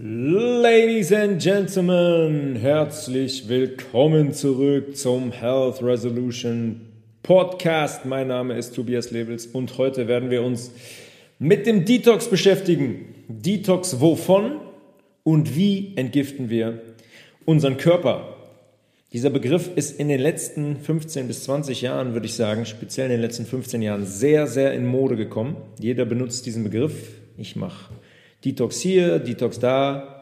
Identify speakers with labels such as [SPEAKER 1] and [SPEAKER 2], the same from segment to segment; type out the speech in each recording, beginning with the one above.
[SPEAKER 1] Ladies and Gentlemen, herzlich willkommen zurück zum Health Resolution Podcast. Mein Name ist Tobias Lebels und heute werden wir uns mit dem Detox beschäftigen. Detox wovon und wie entgiften wir unseren Körper? Dieser Begriff ist in den letzten 15 bis 20 Jahren, würde ich sagen, speziell in den letzten 15 Jahren, sehr, sehr in Mode gekommen. Jeder benutzt diesen Begriff. Ich mache Detox hier, Detox da.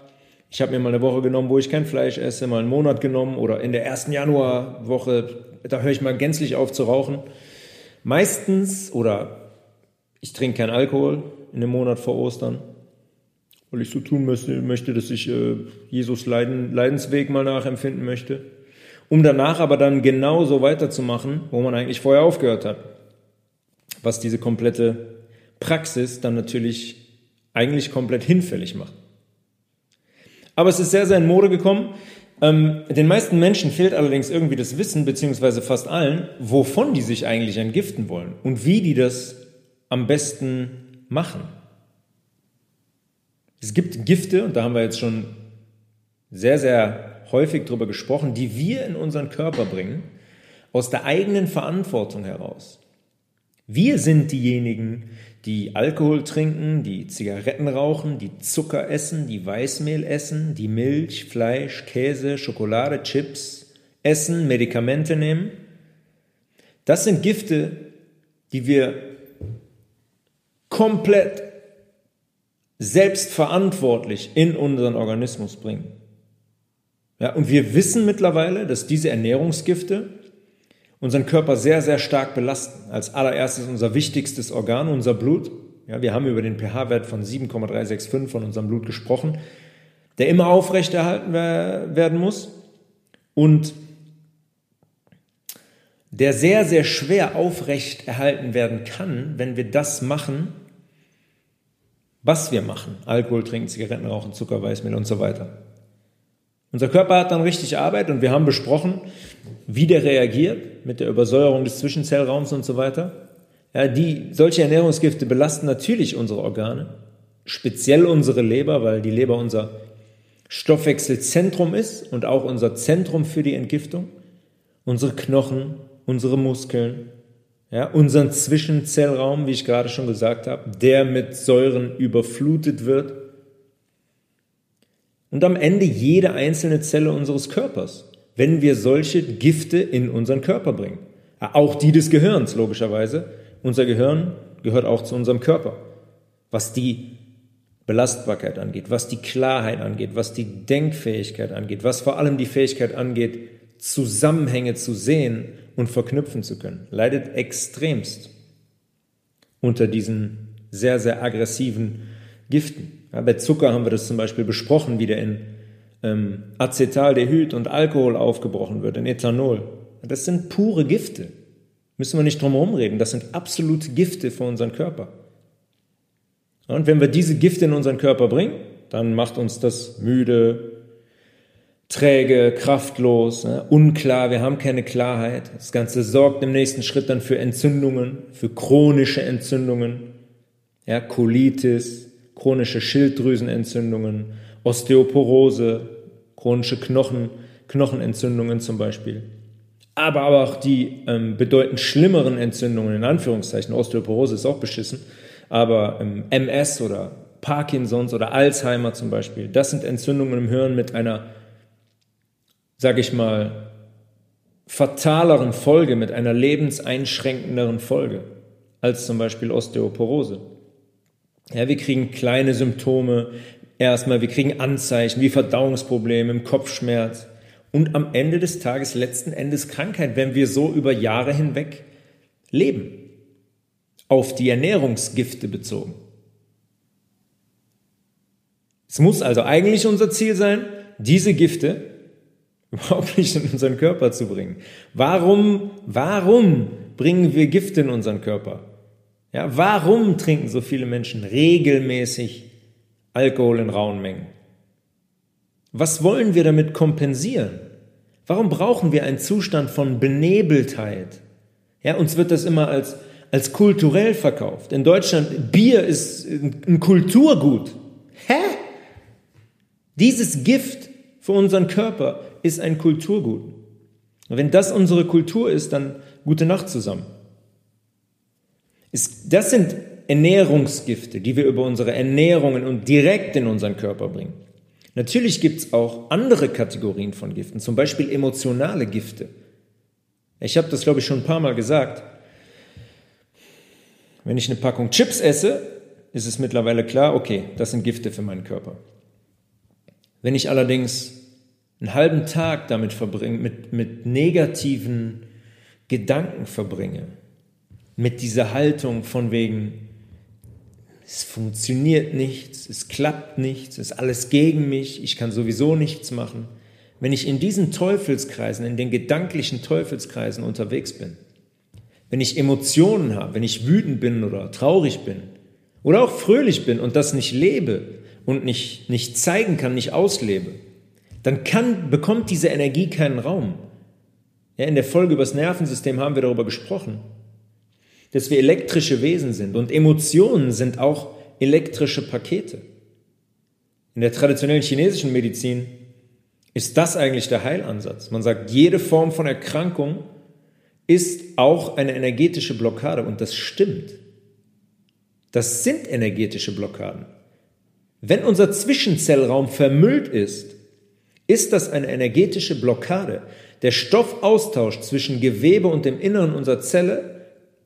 [SPEAKER 1] Ich habe mir mal eine Woche genommen, wo ich kein Fleisch esse, mal einen Monat genommen oder in der ersten Januarwoche, da höre ich mal gänzlich auf zu rauchen. Meistens oder ich trinke keinen Alkohol in dem Monat vor Ostern, weil ich so tun möchte, dass ich äh, Jesus Leiden, Leidensweg mal nachempfinden möchte, um danach aber dann genauso weiterzumachen, wo man eigentlich vorher aufgehört hat. Was diese komplette Praxis dann natürlich eigentlich komplett hinfällig macht. Aber es ist sehr, sehr in Mode gekommen. Ähm, den meisten Menschen fehlt allerdings irgendwie das Wissen, beziehungsweise fast allen, wovon die sich eigentlich entgiften wollen und wie die das am besten machen. Es gibt Gifte, und da haben wir jetzt schon sehr, sehr häufig drüber gesprochen, die wir in unseren Körper bringen, aus der eigenen Verantwortung heraus. Wir sind diejenigen, die Alkohol trinken, die Zigaretten rauchen, die Zucker essen, die Weißmehl essen, die Milch, Fleisch, Käse, Schokolade, Chips essen, Medikamente nehmen. Das sind Gifte, die wir komplett selbstverantwortlich in unseren Organismus bringen. Ja, und wir wissen mittlerweile, dass diese Ernährungsgifte unseren Körper sehr, sehr stark belasten. Als allererstes unser wichtigstes Organ, unser Blut. Ja, wir haben über den pH-Wert von 7,365 von unserem Blut gesprochen, der immer aufrechterhalten werden muss und der sehr, sehr schwer aufrechterhalten werden kann, wenn wir das machen, was wir machen. Alkohol trinken, Zigaretten rauchen, Zucker, Weißmehl und so weiter. Unser Körper hat dann richtig Arbeit und wir haben besprochen, wie der reagiert mit der Übersäuerung des Zwischenzellraums und so weiter. Ja, die, solche Ernährungsgifte belasten natürlich unsere Organe, speziell unsere Leber, weil die Leber unser Stoffwechselzentrum ist und auch unser Zentrum für die Entgiftung. Unsere Knochen, unsere Muskeln, ja, unseren Zwischenzellraum, wie ich gerade schon gesagt habe, der mit Säuren überflutet wird und am Ende jede einzelne Zelle unseres Körpers, wenn wir solche Gifte in unseren Körper bringen. Auch die des Gehirns, logischerweise. Unser Gehirn gehört auch zu unserem Körper. Was die Belastbarkeit angeht, was die Klarheit angeht, was die Denkfähigkeit angeht, was vor allem die Fähigkeit angeht, Zusammenhänge zu sehen und verknüpfen zu können, leidet extremst unter diesen sehr, sehr aggressiven Giften. Ja, bei Zucker haben wir das zum Beispiel besprochen, wie der in ähm, Acetaldehyd und Alkohol aufgebrochen wird, in Ethanol. Das sind pure Gifte. Müssen wir nicht drum herum reden. Das sind absolute Gifte für unseren Körper. Und wenn wir diese Gifte in unseren Körper bringen, dann macht uns das müde, träge, kraftlos, ne, unklar, wir haben keine Klarheit. Das Ganze sorgt im nächsten Schritt dann für Entzündungen, für chronische Entzündungen, ja, Colitis, chronische Schilddrüsenentzündungen, Osteoporose, chronische Knochen, Knochenentzündungen zum Beispiel. Aber, aber auch die ähm, bedeutend schlimmeren Entzündungen, in Anführungszeichen, Osteoporose ist auch beschissen, aber ähm, MS oder Parkinsons oder Alzheimer zum Beispiel, das sind Entzündungen im Hirn mit einer, sag ich mal, fataleren Folge, mit einer lebenseinschränkenderen Folge als zum Beispiel Osteoporose. Ja, wir kriegen kleine Symptome. Erstmal, wir kriegen Anzeichen wie Verdauungsprobleme, Kopfschmerz und am Ende des Tages letzten Endes Krankheit, wenn wir so über Jahre hinweg leben. Auf die Ernährungsgifte bezogen. Es muss also eigentlich unser Ziel sein, diese Gifte überhaupt nicht in unseren Körper zu bringen. Warum, warum bringen wir Gifte in unseren Körper? Ja, warum trinken so viele Menschen regelmäßig Alkohol in rauen Mengen? Was wollen wir damit kompensieren? Warum brauchen wir einen Zustand von Benebeltheit? Ja, uns wird das immer als, als kulturell verkauft. In Deutschland, Bier ist ein Kulturgut. Hä? Dieses Gift für unseren Körper ist ein Kulturgut. Und wenn das unsere Kultur ist, dann gute Nacht zusammen. Das sind Ernährungsgifte, die wir über unsere Ernährungen und direkt in unseren Körper bringen. Natürlich gibt es auch andere Kategorien von Giften, zum Beispiel emotionale Gifte. Ich habe das, glaube ich, schon ein paar Mal gesagt. Wenn ich eine Packung Chips esse, ist es mittlerweile klar, okay, das sind Gifte für meinen Körper. Wenn ich allerdings einen halben Tag damit verbringe, mit, mit negativen Gedanken verbringe, mit dieser Haltung von wegen, es funktioniert nichts, es klappt nichts, es ist alles gegen mich, ich kann sowieso nichts machen. Wenn ich in diesen Teufelskreisen, in den gedanklichen Teufelskreisen unterwegs bin, wenn ich Emotionen habe, wenn ich wütend bin oder traurig bin oder auch fröhlich bin und das nicht lebe und nicht, nicht zeigen kann, nicht auslebe, dann kann, bekommt diese Energie keinen Raum. Ja, in der Folge über das Nervensystem haben wir darüber gesprochen, dass wir elektrische Wesen sind und Emotionen sind auch elektrische Pakete. In der traditionellen chinesischen Medizin ist das eigentlich der Heilansatz. Man sagt, jede Form von Erkrankung ist auch eine energetische Blockade und das stimmt. Das sind energetische Blockaden. Wenn unser Zwischenzellraum vermüllt ist, ist das eine energetische Blockade. Der Stoffaustausch zwischen Gewebe und dem Inneren unserer Zelle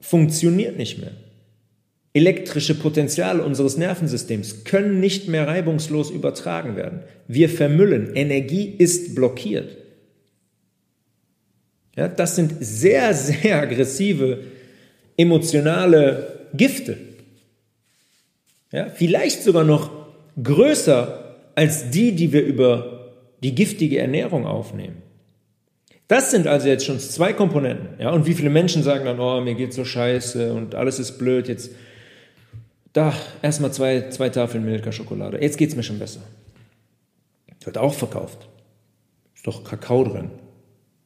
[SPEAKER 1] funktioniert nicht mehr. Elektrische Potenziale unseres Nervensystems können nicht mehr reibungslos übertragen werden. Wir vermüllen. Energie ist blockiert. Ja, das sind sehr, sehr aggressive emotionale Gifte. Ja, vielleicht sogar noch größer als die, die wir über die giftige Ernährung aufnehmen. Das sind also jetzt schon zwei Komponenten. Ja, und wie viele Menschen sagen dann, oh, mir geht so scheiße und alles ist blöd, jetzt da erstmal zwei, zwei Tafeln Milka-Schokolade. Jetzt geht es mir schon besser. Wird auch verkauft. Ist doch Kakao drin.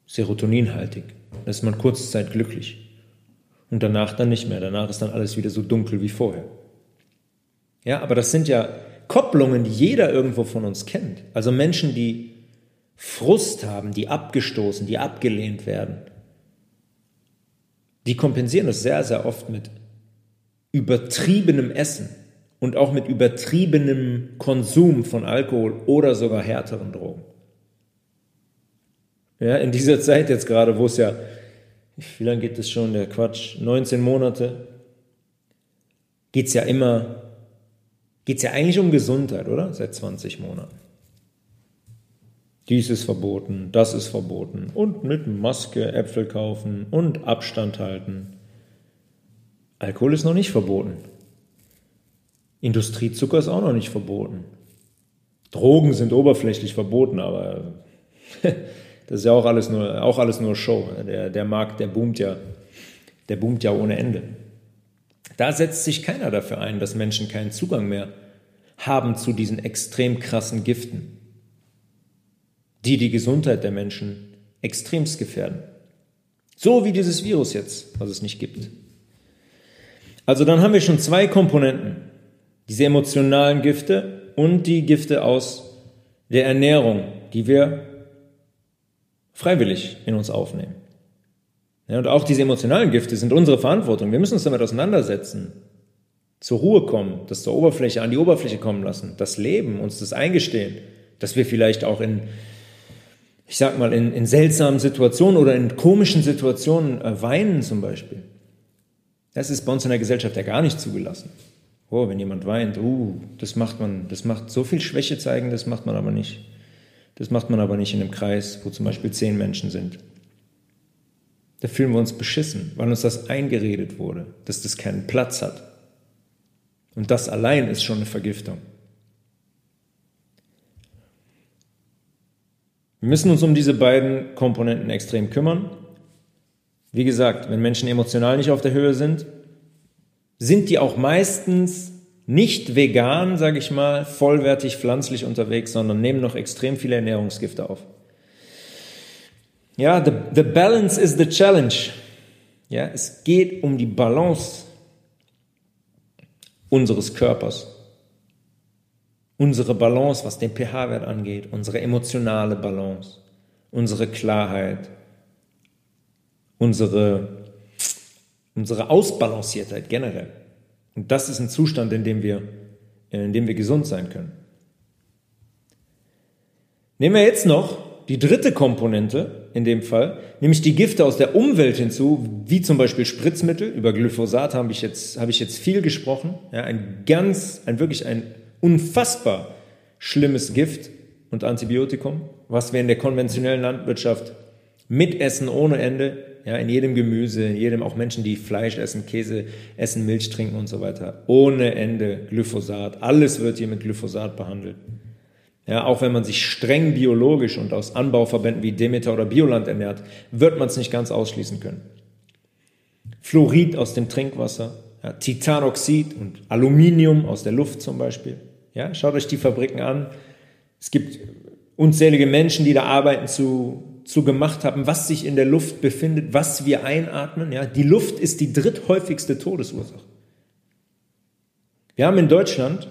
[SPEAKER 1] Serotoninhaltig. Da ist man kurze Zeit glücklich. Und danach dann nicht mehr. Danach ist dann alles wieder so dunkel wie vorher. Ja, aber das sind ja Kopplungen, die jeder irgendwo von uns kennt. Also Menschen, die Frust haben, die abgestoßen, die abgelehnt werden. Die kompensieren das sehr, sehr oft mit übertriebenem Essen und auch mit übertriebenem Konsum von Alkohol oder sogar härteren Drogen. Ja, in dieser Zeit jetzt gerade, wo es ja, wie lange geht es schon, der Quatsch, 19 Monate, geht es ja immer, geht es ja eigentlich um Gesundheit, oder? Seit 20 Monaten. Dies ist verboten, das ist verboten und mit Maske Äpfel kaufen und Abstand halten Alkohol ist noch nicht verboten. Industriezucker ist auch noch nicht verboten. Drogen sind oberflächlich verboten, aber das ist ja auch alles nur, auch alles nur Show. Der, der Markt, der boomt ja, der boomt ja ohne Ende. Da setzt sich keiner dafür ein, dass Menschen keinen Zugang mehr haben zu diesen extrem krassen Giften, die die Gesundheit der Menschen extremst gefährden. So wie dieses Virus jetzt, was es nicht gibt. Also dann haben wir schon zwei Komponenten. Diese emotionalen Gifte und die Gifte aus der Ernährung, die wir freiwillig in uns aufnehmen. Ja, und auch diese emotionalen Gifte sind unsere Verantwortung. Wir müssen uns damit auseinandersetzen, zur Ruhe kommen, das zur Oberfläche, an die Oberfläche kommen lassen, das Leben, uns das eingestehen, dass wir vielleicht auch in, ich sag mal, in, in seltsamen Situationen oder in komischen Situationen äh, weinen zum Beispiel. Das ist bei uns in der Gesellschaft ja gar nicht zugelassen. Oh, wenn jemand weint, uh, das macht man, das macht so viel Schwäche zeigen, das macht man aber nicht. Das macht man aber nicht in einem Kreis, wo zum Beispiel zehn Menschen sind. Da fühlen wir uns beschissen, weil uns das eingeredet wurde, dass das keinen Platz hat. Und das allein ist schon eine Vergiftung. Wir müssen uns um diese beiden Komponenten extrem kümmern. Wie gesagt, wenn Menschen emotional nicht auf der Höhe sind, sind die auch meistens nicht vegan, sage ich mal, vollwertig pflanzlich unterwegs, sondern nehmen noch extrem viele Ernährungsgifte auf. Ja, the, the balance is the challenge. Ja, es geht um die Balance unseres Körpers. Unsere Balance, was den pH-Wert angeht, unsere emotionale Balance, unsere Klarheit, unsere, unsere Ausbalanciertheit generell. Und das ist ein Zustand, in dem wir, in dem wir gesund sein können. Nehmen wir jetzt noch die dritte Komponente in dem Fall, nämlich die Gifte aus der Umwelt hinzu, wie zum Beispiel Spritzmittel. Über Glyphosat habe ich jetzt, habe ich jetzt viel gesprochen. Ja, ein ganz, ein wirklich ein unfassbar schlimmes Gift und Antibiotikum, was wir in der konventionellen Landwirtschaft mitessen ohne Ende. Ja, in jedem Gemüse, in jedem, auch Menschen, die Fleisch essen, Käse essen, Milch trinken und so weiter. Ohne Ende Glyphosat. Alles wird hier mit Glyphosat behandelt. Ja, auch wenn man sich streng biologisch und aus Anbauverbänden wie Demeter oder Bioland ernährt, wird man es nicht ganz ausschließen können. Fluorid aus dem Trinkwasser, ja, Titanoxid und Aluminium aus der Luft zum Beispiel. Ja, schaut euch die Fabriken an. Es gibt unzählige Menschen, die da arbeiten zu, zu gemacht haben, was sich in der Luft befindet, was wir einatmen. Ja, die Luft ist die dritthäufigste Todesursache. Wir haben in Deutschland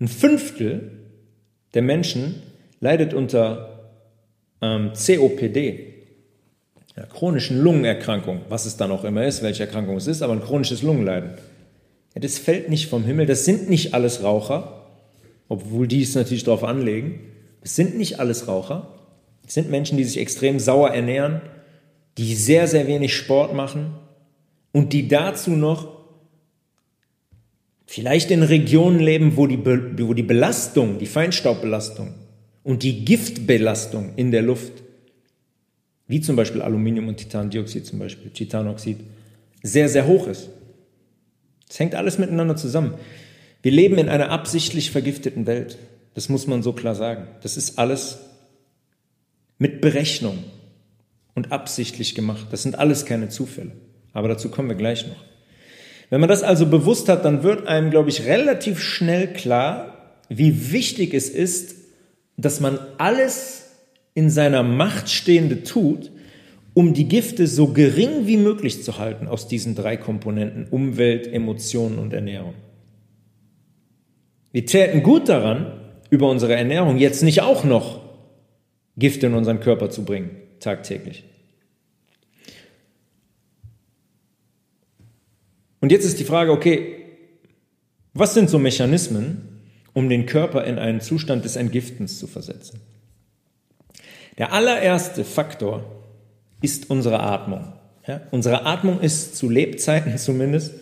[SPEAKER 1] ein Fünftel der Menschen leidet unter ähm, COPD, ja, chronischen Lungenerkrankung, was es dann auch immer ist, welche Erkrankung es ist, aber ein chronisches Lungenleiden. Ja, das fällt nicht vom Himmel, das sind nicht alles Raucher, obwohl die es natürlich darauf anlegen. Es sind nicht alles Raucher, es sind Menschen, die sich extrem sauer ernähren, die sehr, sehr wenig Sport machen und die dazu noch Vielleicht in Regionen leben, wo die, Be wo die Belastung, die Feinstaubbelastung und die Giftbelastung in der Luft, wie zum Beispiel Aluminium und Titandioxid zum Beispiel, Titanoxid, sehr, sehr hoch ist. Es hängt alles miteinander zusammen. Wir leben in einer absichtlich vergifteten Welt. Das muss man so klar sagen. Das ist alles mit Berechnung und absichtlich gemacht. Das sind alles keine Zufälle. Aber dazu kommen wir gleich noch. Wenn man das also bewusst hat, dann wird einem, glaube ich, relativ schnell klar, wie wichtig es ist, dass man alles in seiner Macht Stehende tut, um die Gifte so gering wie möglich zu halten aus diesen drei Komponenten Umwelt, Emotionen und Ernährung. Wir täten gut daran, über unsere Ernährung jetzt nicht auch noch Gifte in unseren Körper zu bringen, tagtäglich. Und jetzt ist die Frage, okay, was sind so Mechanismen, um den Körper in einen Zustand des Entgiftens zu versetzen? Der allererste Faktor ist unsere Atmung. Ja, unsere Atmung ist zu Lebzeiten zumindest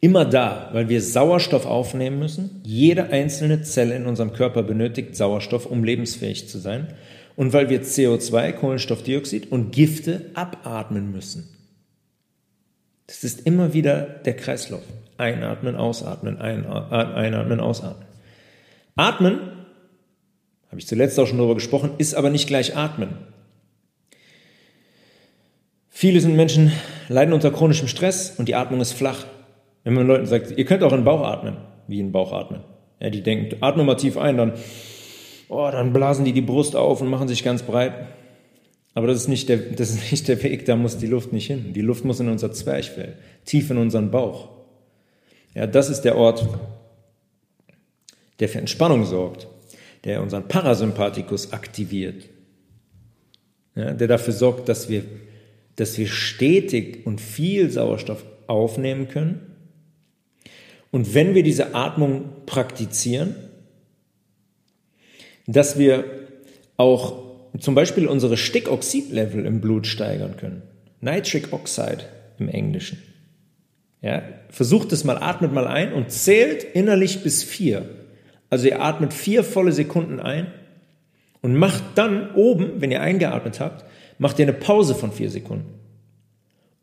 [SPEAKER 1] immer da, weil wir Sauerstoff aufnehmen müssen. Jede einzelne Zelle in unserem Körper benötigt Sauerstoff, um lebensfähig zu sein. Und weil wir CO2, Kohlenstoffdioxid und Gifte abatmen müssen. Das ist immer wieder der Kreislauf. Einatmen, ausatmen, einatmen, ausatmen. Atmen, habe ich zuletzt auch schon darüber gesprochen, ist aber nicht gleich atmen. Viele sind Menschen leiden unter chronischem Stress und die Atmung ist flach. Wenn man Leuten sagt, ihr könnt auch in den Bauch atmen, wie in den Bauch atmen. Ja, die denken, atme mal tief ein, dann, oh, dann blasen die die Brust auf und machen sich ganz breit. Aber das ist, nicht der, das ist nicht der Weg, da muss die Luft nicht hin. Die Luft muss in unser Zwerchfell, tief in unseren Bauch. Ja, das ist der Ort, der für Entspannung sorgt, der unseren Parasympathikus aktiviert, ja, der dafür sorgt, dass wir, dass wir stetig und viel Sauerstoff aufnehmen können. Und wenn wir diese Atmung praktizieren, dass wir auch zum Beispiel unsere Stickoxid-Level im Blut steigern können. Nitric Oxide im Englischen. Ja, versucht es mal, atmet mal ein und zählt innerlich bis vier. Also ihr atmet vier volle Sekunden ein und macht dann oben, wenn ihr eingeatmet habt, macht ihr eine Pause von vier Sekunden,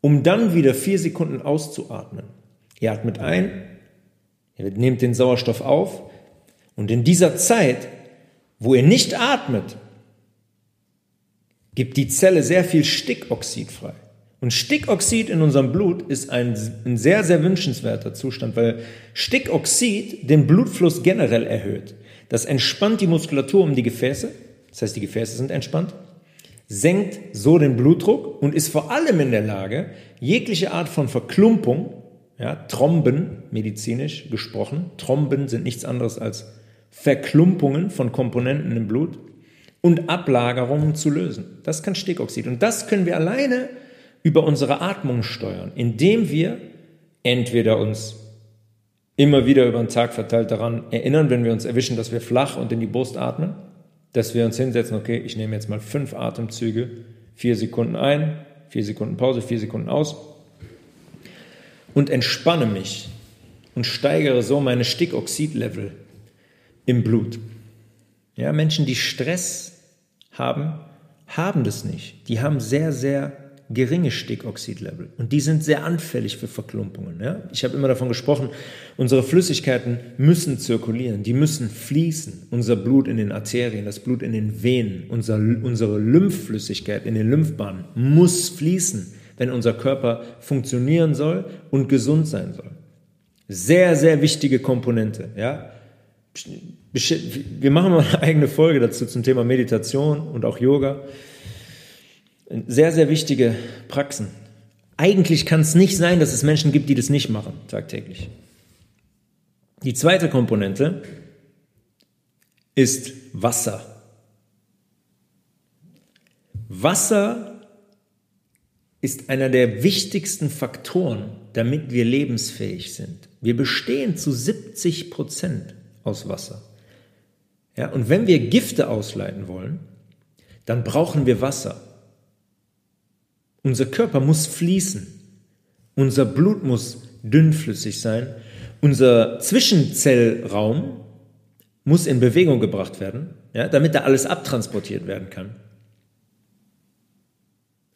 [SPEAKER 1] um dann wieder vier Sekunden auszuatmen. Ihr atmet ein, ihr nehmt den Sauerstoff auf und in dieser Zeit, wo ihr nicht atmet, gibt die Zelle sehr viel Stickoxid frei. Und Stickoxid in unserem Blut ist ein, ein, sehr, sehr wünschenswerter Zustand, weil Stickoxid den Blutfluss generell erhöht. Das entspannt die Muskulatur um die Gefäße, das heißt, die Gefäße sind entspannt, senkt so den Blutdruck und ist vor allem in der Lage, jegliche Art von Verklumpung, ja, Thromben, medizinisch gesprochen, Thromben sind nichts anderes als Verklumpungen von Komponenten im Blut und Ablagerungen zu lösen. Das kann Stickoxid. Und das können wir alleine über unsere Atmung steuern, indem wir entweder uns immer wieder über den Tag verteilt daran erinnern, wenn wir uns erwischen, dass wir flach und in die Brust atmen, dass wir uns hinsetzen, okay, ich nehme jetzt mal fünf Atemzüge, vier Sekunden ein, vier Sekunden Pause, vier Sekunden aus und entspanne mich und steigere so meine Stickoxidlevel im Blut. Ja, Menschen, die Stress haben, haben das nicht. Die haben sehr, sehr geringe Stickoxidlevel und die sind sehr anfällig für Verklumpungen. Ja? Ich habe immer davon gesprochen, unsere Flüssigkeiten müssen zirkulieren, die müssen fließen. Unser Blut in den Arterien, das Blut in den Venen, unser, unsere Lymphflüssigkeit in den Lymphbahnen muss fließen, wenn unser Körper funktionieren soll und gesund sein soll. Sehr, sehr wichtige Komponente. Ja? Wir machen mal eine eigene Folge dazu zum Thema Meditation und auch Yoga. Sehr, sehr wichtige Praxen. Eigentlich kann es nicht sein, dass es Menschen gibt, die das nicht machen, tagtäglich. Die zweite Komponente ist Wasser. Wasser ist einer der wichtigsten Faktoren, damit wir lebensfähig sind. Wir bestehen zu 70 Prozent aus Wasser. Ja, und wenn wir Gifte ausleiten wollen, dann brauchen wir Wasser. Unser Körper muss fließen. Unser Blut muss dünnflüssig sein. Unser Zwischenzellraum muss in Bewegung gebracht werden, ja, damit da alles abtransportiert werden kann.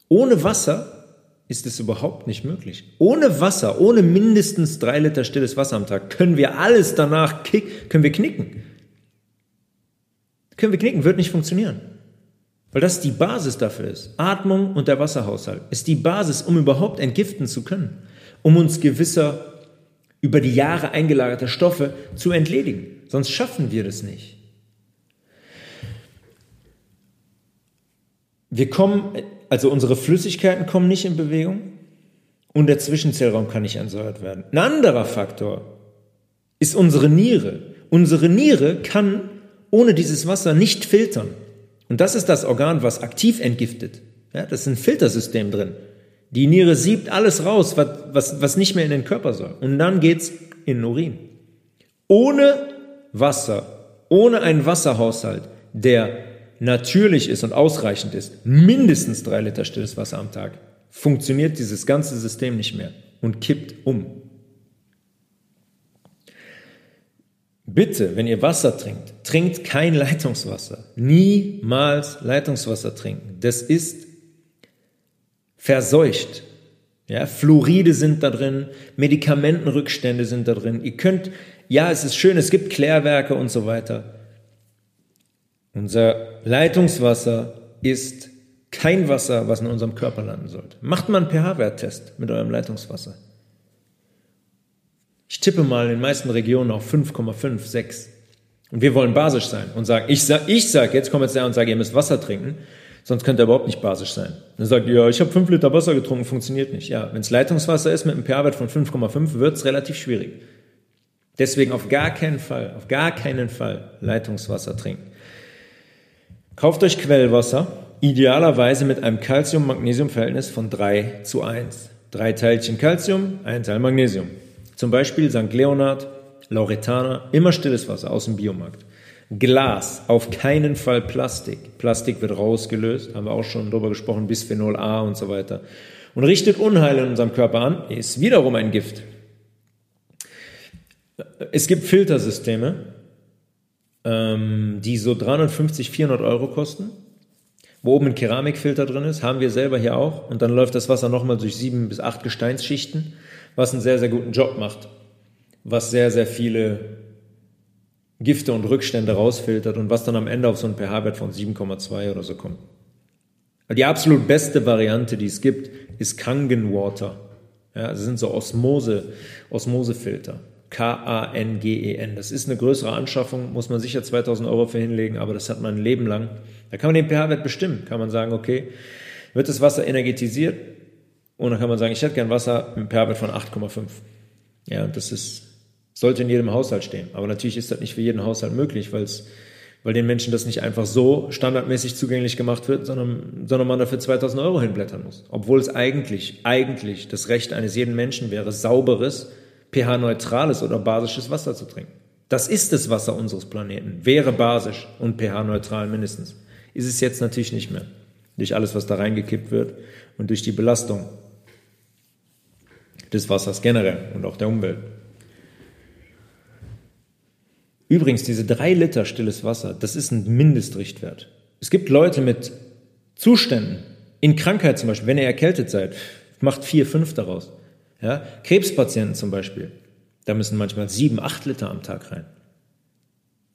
[SPEAKER 1] Ohne Wasser ist es überhaupt nicht möglich. Ohne Wasser, ohne mindestens drei Liter stilles Wasser am Tag, können wir alles danach kick, können wir knicken. Können wir knicken, wird nicht funktionieren. Weil das die Basis dafür ist. Atmung und der Wasserhaushalt ist die Basis, um überhaupt entgiften zu können, um uns gewisser über die Jahre eingelagerter Stoffe zu entledigen. Sonst schaffen wir das nicht. Wir kommen, also unsere Flüssigkeiten kommen nicht in Bewegung und der Zwischenzellraum kann nicht entsäuert werden. Ein anderer Faktor ist unsere Niere. Unsere Niere kann ohne dieses Wasser nicht filtern. Und das ist das Organ, was aktiv entgiftet. Ja, das ist ein Filtersystem drin. Die Niere siebt alles raus, was, was, was nicht mehr in den Körper soll. Und dann geht's in den Urin. Ohne Wasser, ohne einen Wasserhaushalt, der natürlich ist und ausreichend ist, mindestens drei Liter stilles Wasser am Tag, funktioniert dieses ganze System nicht mehr und kippt um. Bitte, wenn ihr Wasser trinkt, trinkt kein Leitungswasser. Niemals Leitungswasser trinken. Das ist verseucht. Ja, Fluoride sind da drin, Medikamentenrückstände sind da drin. Ihr könnt, ja, es ist schön, es gibt Klärwerke und so weiter. Unser Leitungswasser ist kein Wasser, was in unserem Körper landen sollte. Macht mal einen pH-Werttest mit eurem Leitungswasser. Ich tippe mal in den meisten Regionen auf 5,5, 6. Und wir wollen basisch sein und sagen, ich sag, ich sag, jetzt kommt jetzt der und sage, ihr müsst Wasser trinken, sonst könnt ihr überhaupt nicht basisch sein. Dann sagt ihr, ja, ich habe 5 Liter Wasser getrunken, funktioniert nicht. Ja, wenn es Leitungswasser ist mit einem pH-Wert von 5,5, wird es relativ schwierig. Deswegen auf gar keinen Fall, auf gar keinen Fall Leitungswasser trinken. Kauft euch Quellwasser, idealerweise mit einem Calcium-Magnesium-Verhältnis von 3 zu 1. Drei Teilchen Calcium, ein Teil Magnesium. Zum Beispiel St. Leonard, Lauretana, immer stilles Wasser aus dem Biomarkt. Glas, auf keinen Fall Plastik. Plastik wird rausgelöst, haben wir auch schon drüber gesprochen, Bisphenol A und so weiter. Und richtet Unheil in unserem Körper an, ist wiederum ein Gift. Es gibt Filtersysteme, ähm, die so 350, 400 Euro kosten, wo oben ein Keramikfilter drin ist, haben wir selber hier auch. Und dann läuft das Wasser nochmal durch sieben bis acht Gesteinsschichten was einen sehr, sehr guten Job macht, was sehr, sehr viele Gifte und Rückstände rausfiltert und was dann am Ende auf so einen pH-Wert von 7,2 oder so kommt. Die absolut beste Variante, die es gibt, ist Kangen Water. Ja, das sind so Osmose, Osmosefilter. K-A-N-G-E-N. Das ist eine größere Anschaffung, muss man sicher 2000 Euro für hinlegen, aber das hat man ein Leben lang. Da kann man den pH-Wert bestimmen. Kann man sagen, okay, wird das Wasser energetisiert? Und dann kann man sagen, ich hätte gern Wasser mit einem pH-Wert von 8,5. Ja, das ist Sollte in jedem Haushalt stehen. Aber natürlich ist das nicht für jeden Haushalt möglich, weil es weil den Menschen das nicht einfach so standardmäßig zugänglich gemacht wird, sondern, sondern man dafür 2000 Euro hinblättern muss. Obwohl es eigentlich, eigentlich das Recht eines jeden Menschen wäre, sauberes, pH-neutrales oder basisches Wasser zu trinken. Das ist das Wasser unseres Planeten, wäre basisch und pH-neutral mindestens. Ist es jetzt natürlich nicht mehr. Durch alles, was da reingekippt wird und durch die Belastung des Wassers generell und auch der Umwelt. Übrigens, diese drei Liter stilles Wasser, das ist ein Mindestrichtwert. Es gibt Leute mit Zuständen, in Krankheit zum Beispiel, wenn ihr erkältet seid, macht vier, fünf daraus. Ja? Krebspatienten zum Beispiel, da müssen manchmal sieben, acht Liter am Tag rein.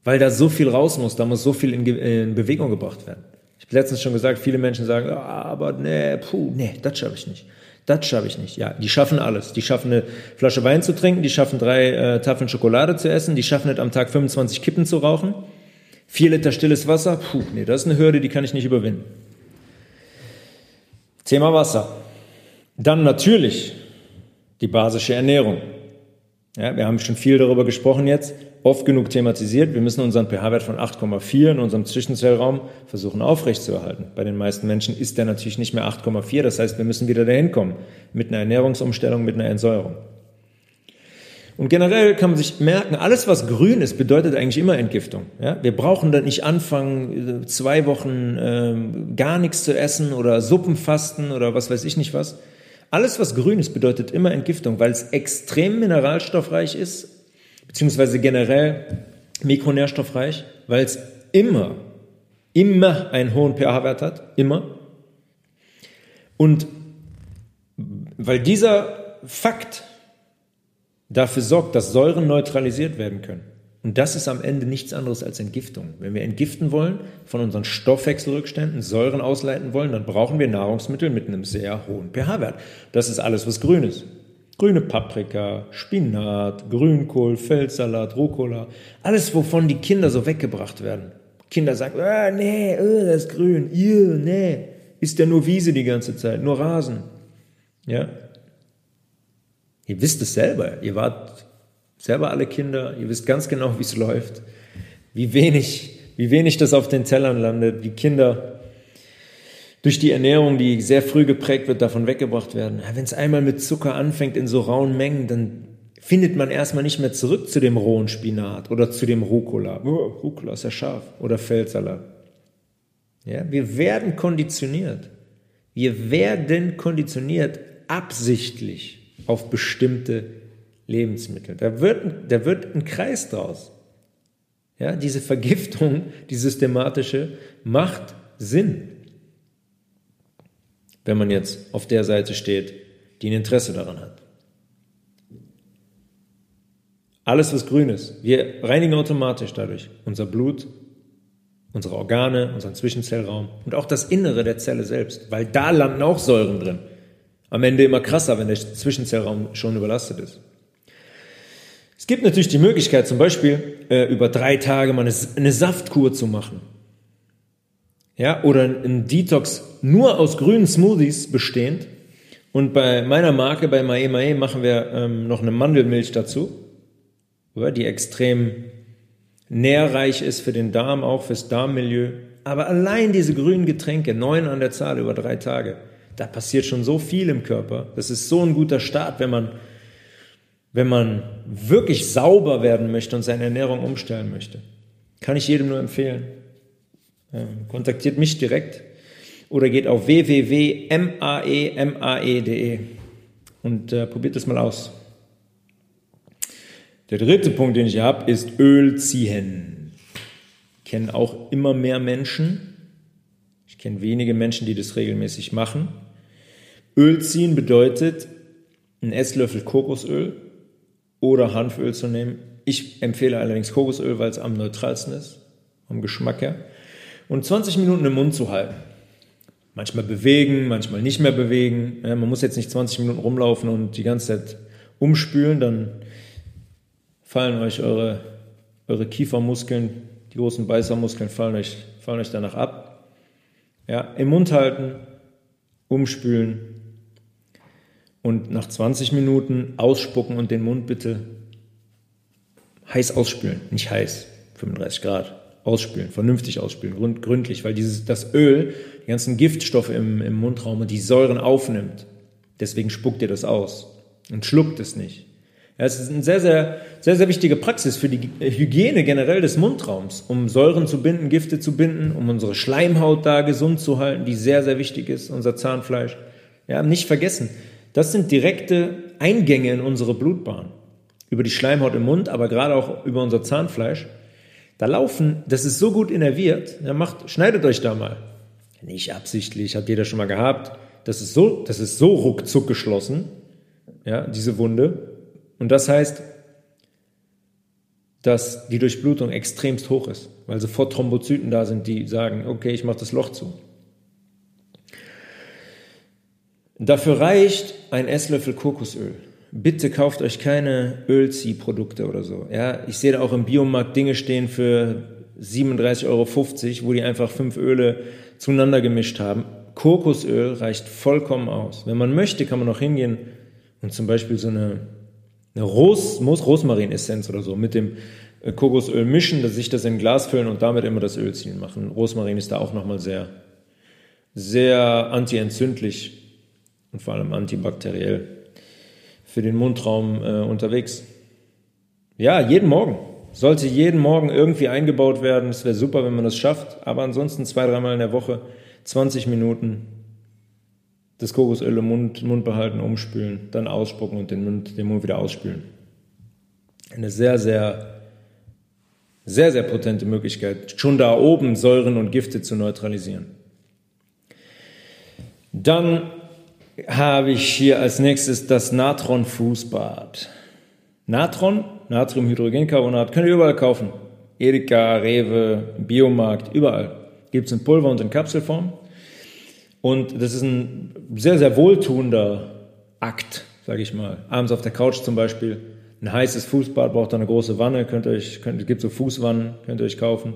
[SPEAKER 1] Weil da so viel raus muss, da muss so viel in, in Bewegung gebracht werden. Ich habe letztens schon gesagt, viele Menschen sagen, ah, aber nee, puh, nee, das schaffe ich nicht. Das schaffe ich nicht. Ja, die schaffen alles. Die schaffen eine Flasche Wein zu trinken, die schaffen drei äh, Tafeln Schokolade zu essen, die schaffen es am Tag 25 Kippen zu rauchen, vier Liter stilles Wasser. Puh, nee, das ist eine Hürde, die kann ich nicht überwinden. Thema Wasser. Dann natürlich die basische Ernährung. Ja, wir haben schon viel darüber gesprochen jetzt oft genug thematisiert. Wir müssen unseren pH-Wert von 8,4 in unserem Zwischenzellraum versuchen aufrechtzuerhalten. Bei den meisten Menschen ist der natürlich nicht mehr 8,4. Das heißt, wir müssen wieder dahin kommen mit einer Ernährungsumstellung, mit einer Entsäuerung. Und generell kann man sich merken, alles was grün ist, bedeutet eigentlich immer Entgiftung. Ja? Wir brauchen dann nicht anfangen, zwei Wochen äh, gar nichts zu essen oder Suppenfasten oder was weiß ich nicht was. Alles was grün ist, bedeutet immer Entgiftung, weil es extrem mineralstoffreich ist, beziehungsweise generell mikronährstoffreich, weil es immer, immer einen hohen pH-Wert hat, immer. Und weil dieser Fakt dafür sorgt, dass Säuren neutralisiert werden können. Und das ist am Ende nichts anderes als Entgiftung. Wenn wir entgiften wollen, von unseren Stoffwechselrückständen Säuren ausleiten wollen, dann brauchen wir Nahrungsmittel mit einem sehr hohen pH-Wert. Das ist alles, was grün ist. Grüne Paprika, Spinat, Grünkohl, Feldsalat, Rucola, alles, wovon die Kinder so weggebracht werden. Kinder sagen, ah, nee, oh, das ist grün, Ew, nee, ist ja nur Wiese die ganze Zeit, nur Rasen. Ja? Ihr wisst es selber, ihr wart selber alle Kinder, ihr wisst ganz genau, wie es läuft, wie wenig, wie wenig das auf den Tellern landet, wie Kinder durch die Ernährung, die sehr früh geprägt wird, davon weggebracht werden. Wenn es einmal mit Zucker anfängt in so rauen Mengen, dann findet man erstmal nicht mehr zurück zu dem rohen Spinat oder zu dem Rucola. Oh, Rucola ist ja scharf. Oder Feldsalat. Ja, wir werden konditioniert. Wir werden konditioniert absichtlich auf bestimmte Lebensmittel. Da wird, da wird ein Kreis draus. Ja, diese Vergiftung, die systematische, macht Sinn wenn man jetzt auf der Seite steht, die ein Interesse daran hat. Alles, was grün ist, wir reinigen automatisch dadurch unser Blut, unsere Organe, unseren Zwischenzellraum und auch das Innere der Zelle selbst, weil da landen auch Säuren drin. Am Ende immer krasser, wenn der Zwischenzellraum schon überlastet ist. Es gibt natürlich die Möglichkeit, zum Beispiel äh, über drei Tage mal eine, eine Saftkur zu machen ja, oder ein Detox nur aus grünen Smoothies bestehend. Und bei meiner Marke, bei Mae Mae, machen wir ähm, noch eine Mandelmilch dazu, oder, die extrem nährreich ist für den Darm, auch fürs Darmmilieu. Aber allein diese grünen Getränke, neun an der Zahl über drei Tage, da passiert schon so viel im Körper. Das ist so ein guter Start, wenn man, wenn man wirklich sauber werden möchte und seine Ernährung umstellen möchte. Kann ich jedem nur empfehlen. Ähm, kontaktiert mich direkt oder geht auf www.maemae.de und äh, probiert es mal aus. Der dritte Punkt, den ich habe, ist Öl ziehen. Ich kenne auch immer mehr Menschen. Ich kenne wenige Menschen, die das regelmäßig machen. Öl ziehen bedeutet, einen Esslöffel Kokosöl oder Hanföl zu nehmen. Ich empfehle allerdings Kokosöl, weil es am neutralsten ist, am Geschmack her und 20 Minuten im Mund zu halten. Manchmal bewegen, manchmal nicht mehr bewegen. Ja, man muss jetzt nicht 20 Minuten rumlaufen und die ganze Zeit umspülen, dann fallen euch eure, eure Kiefermuskeln, die großen Beißermuskeln fallen euch, fallen euch danach ab. Ja, im Mund halten, umspülen und nach 20 Minuten ausspucken und den Mund bitte heiß ausspülen, nicht heiß, 35 Grad, ausspülen, vernünftig ausspülen, gründ, gründlich, weil dieses, das Öl die ganzen Giftstoffe im, im Mundraum und die Säuren aufnimmt. Deswegen spuckt ihr das aus und schluckt es nicht. Ja, es ist eine sehr, sehr, sehr, sehr wichtige Praxis für die Hygiene generell des Mundraums, um Säuren zu binden, Gifte zu binden, um unsere Schleimhaut da gesund zu halten, die sehr, sehr wichtig ist, unser Zahnfleisch. Ja, nicht vergessen, das sind direkte Eingänge in unsere Blutbahn. Über die Schleimhaut im Mund, aber gerade auch über unser Zahnfleisch. Da laufen, das ist so gut innerviert, ja, macht, schneidet euch da mal. Nicht absichtlich, hat jeder schon mal gehabt. Das ist so, das ist so ruckzuck geschlossen, ja, diese Wunde. Und das heißt, dass die Durchblutung extremst hoch ist, weil sofort Thrombozyten da sind, die sagen, okay, ich mache das Loch zu. Dafür reicht ein Esslöffel Kokosöl. Bitte kauft euch keine Ölziehprodukte oder so. Ja, ich sehe da auch im Biomarkt Dinge stehen für 37,50 Euro, wo die einfach fünf Öle zueinander gemischt haben. Kokosöl reicht vollkommen aus. Wenn man möchte, kann man noch hingehen und zum Beispiel so eine eine Ros Rosmarinessenz oder so mit dem äh, Kokosöl mischen, dass sich das in ein Glas füllen und damit immer das Öl ziehen machen. Rosmarin ist da auch nochmal sehr, sehr antientzündlich und vor allem antibakteriell für den Mundraum äh, unterwegs. Ja, jeden Morgen. Sollte jeden Morgen irgendwie eingebaut werden. Es wäre super, wenn man das schafft. Aber ansonsten zwei, dreimal in der Woche, 20 Minuten das Kokosöl im Mund, Mund behalten, umspülen, dann ausspucken und den Mund, den Mund wieder ausspülen. Eine sehr, sehr, sehr, sehr potente Möglichkeit, schon da oben Säuren und Gifte zu neutralisieren. Dann habe ich hier als nächstes das Natron-Fußbad. Natron, Natriumhydrogencarbonat, könnt ihr überall kaufen. Edeka, Rewe, Biomarkt, überall. Gibt es in Pulver und in Kapselform. Und das ist ein sehr, sehr wohltuender Akt, sage ich mal. Abends auf der Couch zum Beispiel. Ein heißes Fußbad braucht eine große Wanne, könnt ihr euch, könnt, gibt so Fußwannen, könnt ihr euch kaufen.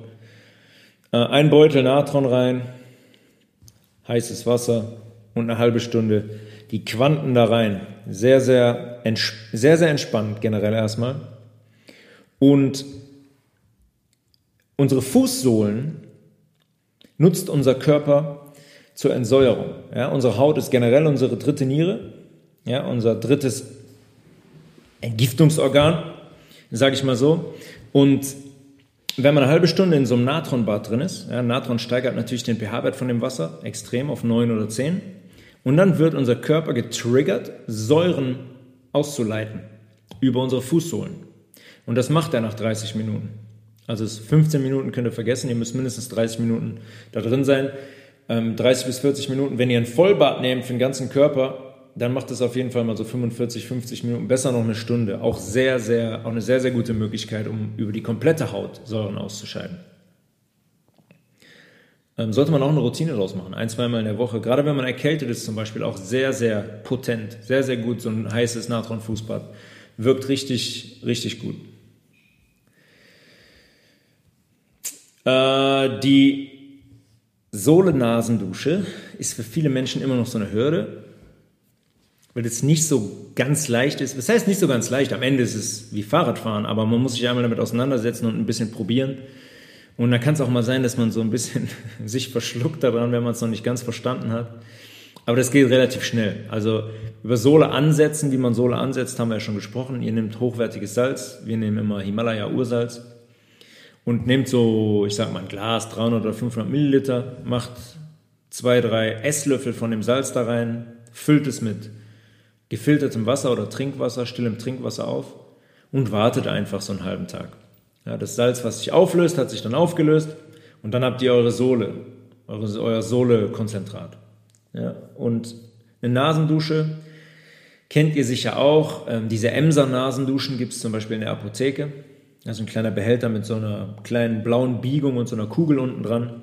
[SPEAKER 1] Äh, ein Beutel Natron rein, heißes Wasser und eine halbe Stunde die Quanten da rein. Sehr, sehr, sehr, sehr entspannt generell erstmal. Und unsere Fußsohlen nutzt unser Körper zur Entsäuerung. Ja, unsere Haut ist generell unsere dritte Niere, ja, unser drittes Entgiftungsorgan, sage ich mal so. Und wenn man eine halbe Stunde in so einem Natronbad drin ist, ja, Natron steigert natürlich den pH-Wert von dem Wasser extrem auf 9 oder 10. Und dann wird unser Körper getriggert, Säuren auszuleiten über unsere Fußsohlen. Und das macht er nach 30 Minuten. Also 15 Minuten könnt ihr vergessen, ihr müsst mindestens 30 Minuten da drin sein. 30 ähm, bis 40 Minuten. Wenn ihr ein Vollbad nehmt für den ganzen Körper, dann macht es auf jeden Fall mal so 45, 50 Minuten, besser noch eine Stunde. Auch sehr, sehr, auch eine sehr, sehr gute Möglichkeit, um über die komplette Haut Säuren auszuscheiden. Ähm, sollte man auch eine Routine draus machen, ein, zweimal in der Woche. Gerade wenn man erkältet ist zum Beispiel, auch sehr, sehr potent, sehr, sehr gut, so ein heißes Natronfußbad. Wirkt richtig, richtig gut. Äh, die Sohle-Nasendusche ist für viele Menschen immer noch so eine Hürde, weil es nicht so ganz leicht ist. Das heißt nicht so ganz leicht, am Ende ist es wie Fahrradfahren, aber man muss sich einmal damit auseinandersetzen und ein bisschen probieren. Und da kann es auch mal sein, dass man so ein bisschen sich verschluckt daran, wenn man es noch nicht ganz verstanden hat. Aber das geht relativ schnell. Also über Sohle ansetzen, wie man Sohle ansetzt, haben wir ja schon gesprochen. Ihr nehmt hochwertiges Salz, wir nehmen immer Himalaya-Ursalz und nehmt so, ich sag mal, ein Glas, 300 oder 500 Milliliter, macht zwei, drei Esslöffel von dem Salz da rein, füllt es mit gefiltertem Wasser oder Trinkwasser, stillem Trinkwasser auf und wartet einfach so einen halben Tag. Ja, das Salz, was sich auflöst, hat sich dann aufgelöst und dann habt ihr eure Sohle, eure, euer Sohlekonzentrat. Ja, und eine Nasendusche kennt ihr sicher auch. Ähm, diese Emser-Nasenduschen gibt es zum Beispiel in der Apotheke. Also ein kleiner Behälter mit so einer kleinen blauen Biegung und so einer Kugel unten dran.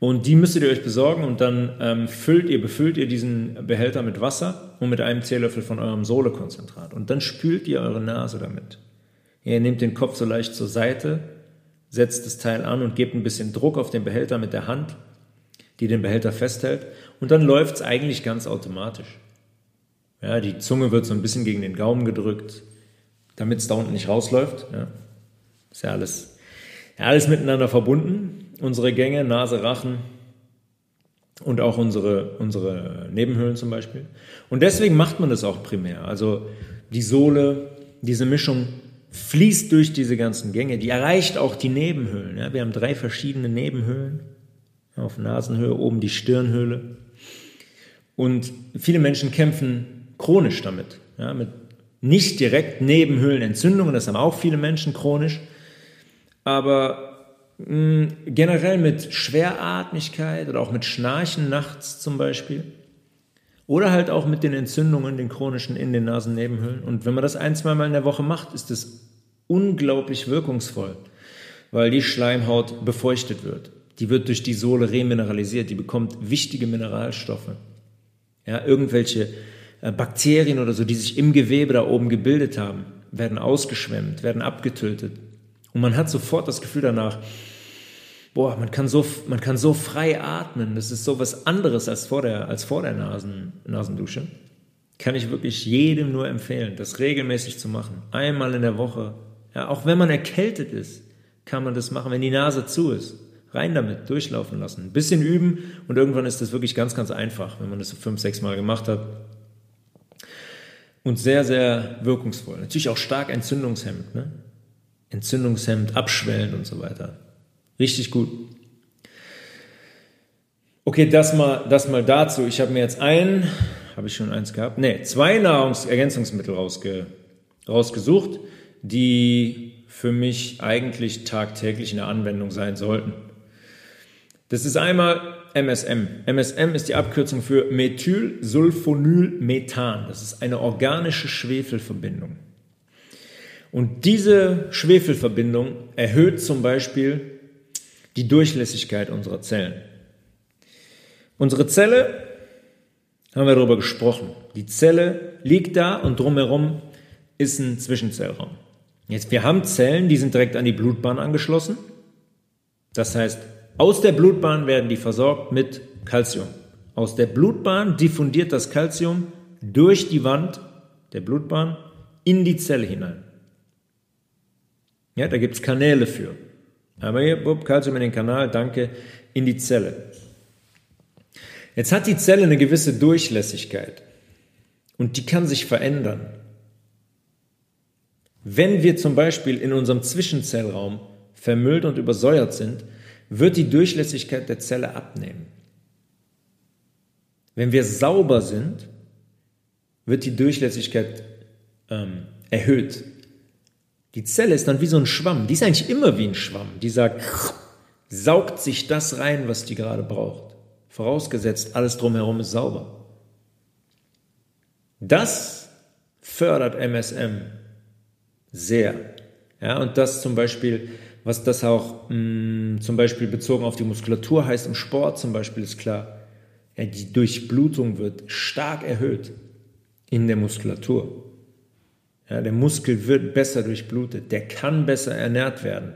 [SPEAKER 1] Und die müsstet ihr euch besorgen und dann ähm, füllt ihr, befüllt ihr diesen Behälter mit Wasser und mit einem Teelöffel von eurem Sohlekonzentrat. Und dann spült ihr eure Nase damit. Ihr nehmt den Kopf so leicht zur Seite, setzt das Teil an und gebt ein bisschen Druck auf den Behälter mit der Hand, die den Behälter festhält. Und dann läuft es eigentlich ganz automatisch. Ja, die Zunge wird so ein bisschen gegen den Gaumen gedrückt damit es da unten nicht rausläuft. Ja. Ist ja alles, ja, alles miteinander verbunden. Unsere Gänge, Nase, Rachen und auch unsere, unsere Nebenhöhlen zum Beispiel. Und deswegen macht man das auch primär. Also die Sohle, diese Mischung fließt durch diese ganzen Gänge. Die erreicht auch die Nebenhöhlen. Ja. Wir haben drei verschiedene Nebenhöhlen. Auf Nasenhöhe, oben die Stirnhöhle. Und viele Menschen kämpfen chronisch damit. Ja, mit nicht direkt Nebenhöhlenentzündungen, das haben auch viele Menschen chronisch, aber mh, mm, generell mit Schweratmigkeit oder auch mit Schnarchen nachts zum Beispiel. Oder halt auch mit den Entzündungen, den chronischen in den Nasennebenhöhlen. Und wenn man das ein, zweimal in der Woche macht, ist es unglaublich wirkungsvoll, weil die Schleimhaut befeuchtet wird. Die wird durch die Sohle remineralisiert, die bekommt wichtige Mineralstoffe. Ja, irgendwelche äh, Bakterien oder so, die sich im Gewebe da oben gebildet haben, werden ausgeschwemmt, werden abgetötet. Und man hat sofort das Gefühl danach, boah, man kann so, man kann so frei atmen. Das ist so was anderes als vor der, als vor der Nasen, Nasendusche. Kann ich wirklich jedem nur empfehlen, das regelmäßig zu machen. Einmal in der Woche. Ja, auch wenn man erkältet ist, kann man das machen, wenn die Nase zu ist. Rein damit, durchlaufen lassen. Ein bisschen üben und irgendwann ist das wirklich ganz, ganz einfach, wenn man das so fünf, sechs Mal gemacht hat und sehr, sehr wirkungsvoll. Natürlich auch stark entzündungshemmend. Ne? Entzündungshemmend, abschwellend und so weiter. Richtig gut. Okay, das mal, das mal dazu. Ich habe mir jetzt ein, habe ich schon eins gehabt? Nee, zwei Nahrungsergänzungsmittel rausge, rausgesucht, die für mich eigentlich tagtäglich in der Anwendung sein sollten. Das ist einmal MSM. MSM ist die Abkürzung für Methylsulfonylmethan. Das ist eine organische Schwefelverbindung. Und diese Schwefelverbindung erhöht zum Beispiel die Durchlässigkeit unserer Zellen. Unsere Zelle, haben wir darüber gesprochen, die Zelle liegt da und drumherum ist ein Zwischenzellraum. Jetzt, wir haben Zellen, die sind direkt an die Blutbahn angeschlossen. Das heißt, aus der Blutbahn werden die versorgt mit Calcium. Aus der Blutbahn diffundiert das Calcium durch die Wand der Blutbahn in die Zelle hinein. Ja, da gibt es Kanäle für. Aber hier, bup, Calcium in den Kanal, danke, in die Zelle. Jetzt hat die Zelle eine gewisse Durchlässigkeit und die kann sich verändern. Wenn wir zum Beispiel in unserem Zwischenzellraum vermüllt und übersäuert sind, wird die Durchlässigkeit der Zelle abnehmen. Wenn wir sauber sind, wird die Durchlässigkeit ähm, erhöht. Die Zelle ist dann wie so ein Schwamm. Die ist eigentlich immer wie ein Schwamm. Die sagt, saugt sich das rein, was die gerade braucht. Vorausgesetzt, alles drumherum ist sauber. Das fördert MSM sehr. Ja, und das zum Beispiel was das auch mh, mm, zum Beispiel bezogen auf die Muskulatur heißt im Sport zum Beispiel ist klar, ja, die Durchblutung wird stark erhöht in der Muskulatur. Ja, der Muskel wird besser durchblutet, der kann besser ernährt werden,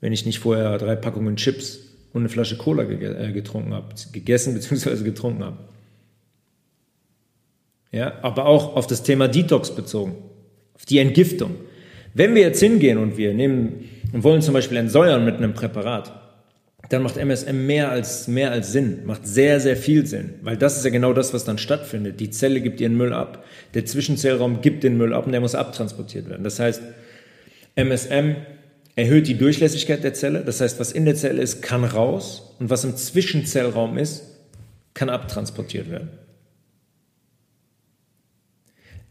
[SPEAKER 1] wenn ich nicht vorher drei Packungen Chips und eine Flasche Cola äh, getrunken habe, gegessen bzw. getrunken habe. Ja, aber auch auf das Thema Detox bezogen, auf die Entgiftung. Wenn wir jetzt hingehen und wir nehmen und wollen zum Beispiel entsäuern mit einem Präparat, dann macht MSM mehr als, mehr als Sinn, macht sehr, sehr viel Sinn, weil das ist ja genau das, was dann stattfindet. Die Zelle gibt ihren Müll ab, der Zwischenzellraum gibt den Müll ab und der muss abtransportiert werden. Das heißt, MSM erhöht die Durchlässigkeit der Zelle, das heißt, was in der Zelle ist, kann raus und was im Zwischenzellraum ist, kann abtransportiert werden.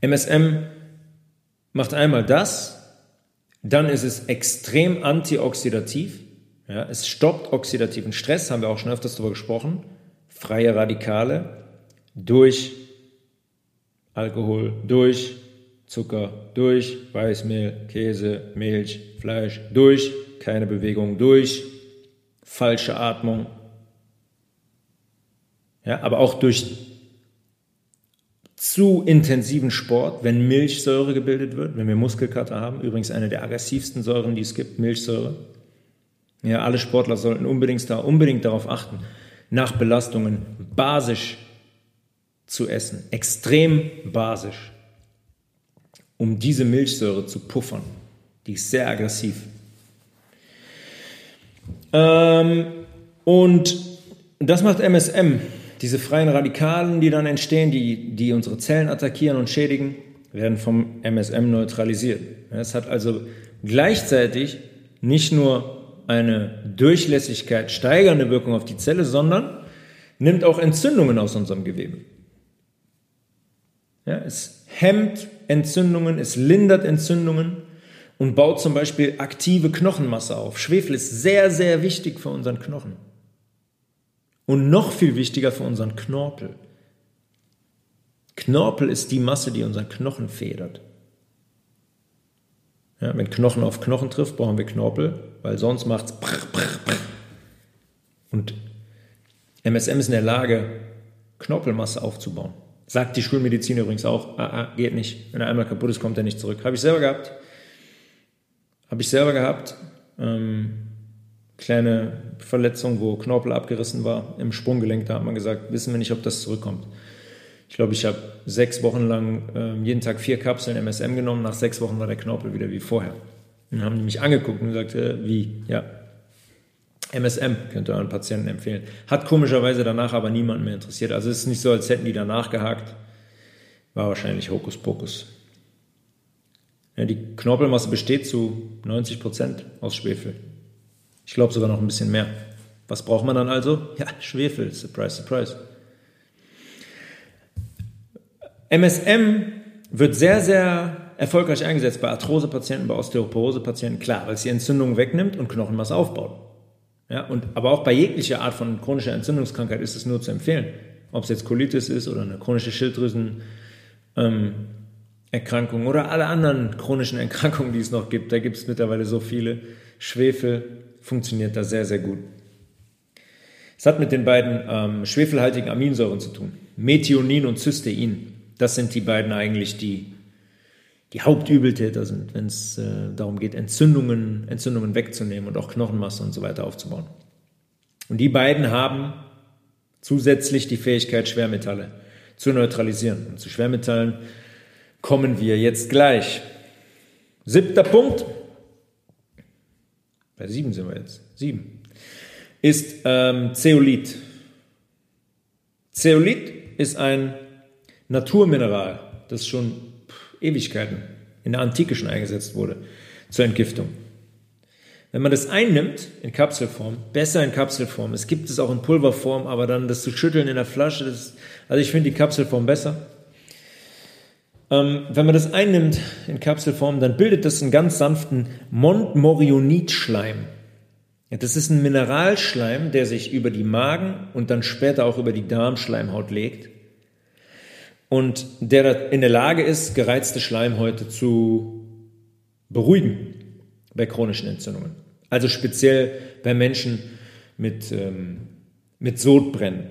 [SPEAKER 1] MSM macht einmal das, dann ist es extrem antioxidativ. Ja, es stoppt oxidativen Stress, haben wir auch schon öfters darüber gesprochen. Freie Radikale durch Alkohol, durch Zucker, durch Weißmehl, Käse, Milch, Fleisch, durch keine Bewegung, durch falsche Atmung. Ja, aber auch durch zu intensiven Sport, wenn Milchsäure gebildet wird, wenn wir Muskelkater haben, übrigens eine der aggressivsten Säuren, die es gibt, Milchsäure. Ja, alle Sportler sollten unbedingt, da, unbedingt darauf achten, nach Belastungen basisch zu essen, extrem basisch. um diese Milchsäure zu puffern. Die ist sehr aggressiv. Ähm, und das macht MSM. Diese freien Radikalen, die dann entstehen, die, die unsere Zellen attackieren und schädigen, werden vom MSM neutralisiert. Es hat also gleichzeitig nicht nur eine Durchlässigkeit steigernde Wirkung auf die Zelle, sondern nimmt auch Entzündungen aus unserem Gewebe. Ja, es hemmt Entzündungen, es lindert Entzündungen und baut zum Beispiel aktive Knochenmasse auf. Schwefel ist sehr, sehr wichtig für unseren Knochen. Und noch viel wichtiger für unseren Knorpel. Knorpel ist die Masse, die unseren Knochen federt. Ja, wenn Knochen auf Knochen trifft, brauchen wir Knorpel, weil sonst macht es. Und MSM ist in der Lage, Knorpelmasse aufzubauen. Sagt die Schulmedizin übrigens auch, ah, ah, geht nicht. Wenn er einmal kaputt ist, kommt er nicht zurück. Habe ich selber gehabt. Habe ich selber gehabt. Ähm, kleine Verletzung, wo Knorpel abgerissen war im Sprunggelenk. Da hat man gesagt, wissen wir nicht, ob das zurückkommt. Ich glaube, ich habe sechs Wochen lang äh, jeden Tag vier Kapseln MSM genommen. Nach sechs Wochen war der Knorpel wieder wie vorher. Dann haben die mich angeguckt und gesagt, äh, wie? Ja, MSM könnt ihr euren Patienten empfehlen. Hat komischerweise danach aber niemand mehr interessiert. Also es ist nicht so, als hätten die danach gehakt. War wahrscheinlich Hokuspokus. Ja, die Knorpelmasse besteht zu 90 Prozent aus Schwefel. Ich glaube sogar noch ein bisschen mehr. Was braucht man dann also? Ja, Schwefel. Surprise, surprise. MSM wird sehr, sehr erfolgreich eingesetzt bei Arthrosepatienten, bei Osteoporosepatienten. Klar, weil es die Entzündung wegnimmt und Knochenmasse aufbaut. Ja, und, aber auch bei jeglicher Art von chronischer Entzündungskrankheit ist es nur zu empfehlen. Ob es jetzt Colitis ist oder eine chronische Schilddrüsenerkrankung ähm, oder alle anderen chronischen Erkrankungen, die es noch gibt. Da gibt es mittlerweile so viele. Schwefel funktioniert da sehr, sehr gut. Es hat mit den beiden ähm, schwefelhaltigen Aminosäuren zu tun. Methionin und Cystein. Das sind die beiden eigentlich, die die Hauptübeltäter sind, wenn es äh, darum geht, Entzündungen, Entzündungen wegzunehmen und auch Knochenmasse und so weiter aufzubauen. Und die beiden haben zusätzlich die Fähigkeit, Schwermetalle zu neutralisieren. Und zu Schwermetallen kommen wir jetzt gleich. Siebter Punkt, bei sieben sind wir jetzt, sieben, ist ähm, Zeolit. Zeolit ist ein Naturmineral, das schon Ewigkeiten in der Antike schon eingesetzt wurde zur Entgiftung. Wenn man das einnimmt in Kapselform, besser in Kapselform, es gibt es auch in Pulverform, aber dann das zu schütteln in der Flasche, das, also ich finde die Kapselform besser. Ähm, wenn man das einnimmt in Kapselform, dann bildet das einen ganz sanften Montmorionit-Schleim. Ja, das ist ein Mineralschleim, der sich über die Magen und dann später auch über die Darmschleimhaut legt und der in der Lage ist, gereizte Schleimhäute zu beruhigen bei chronischen Entzündungen. Also speziell bei Menschen mit, ähm, mit Sodbrennen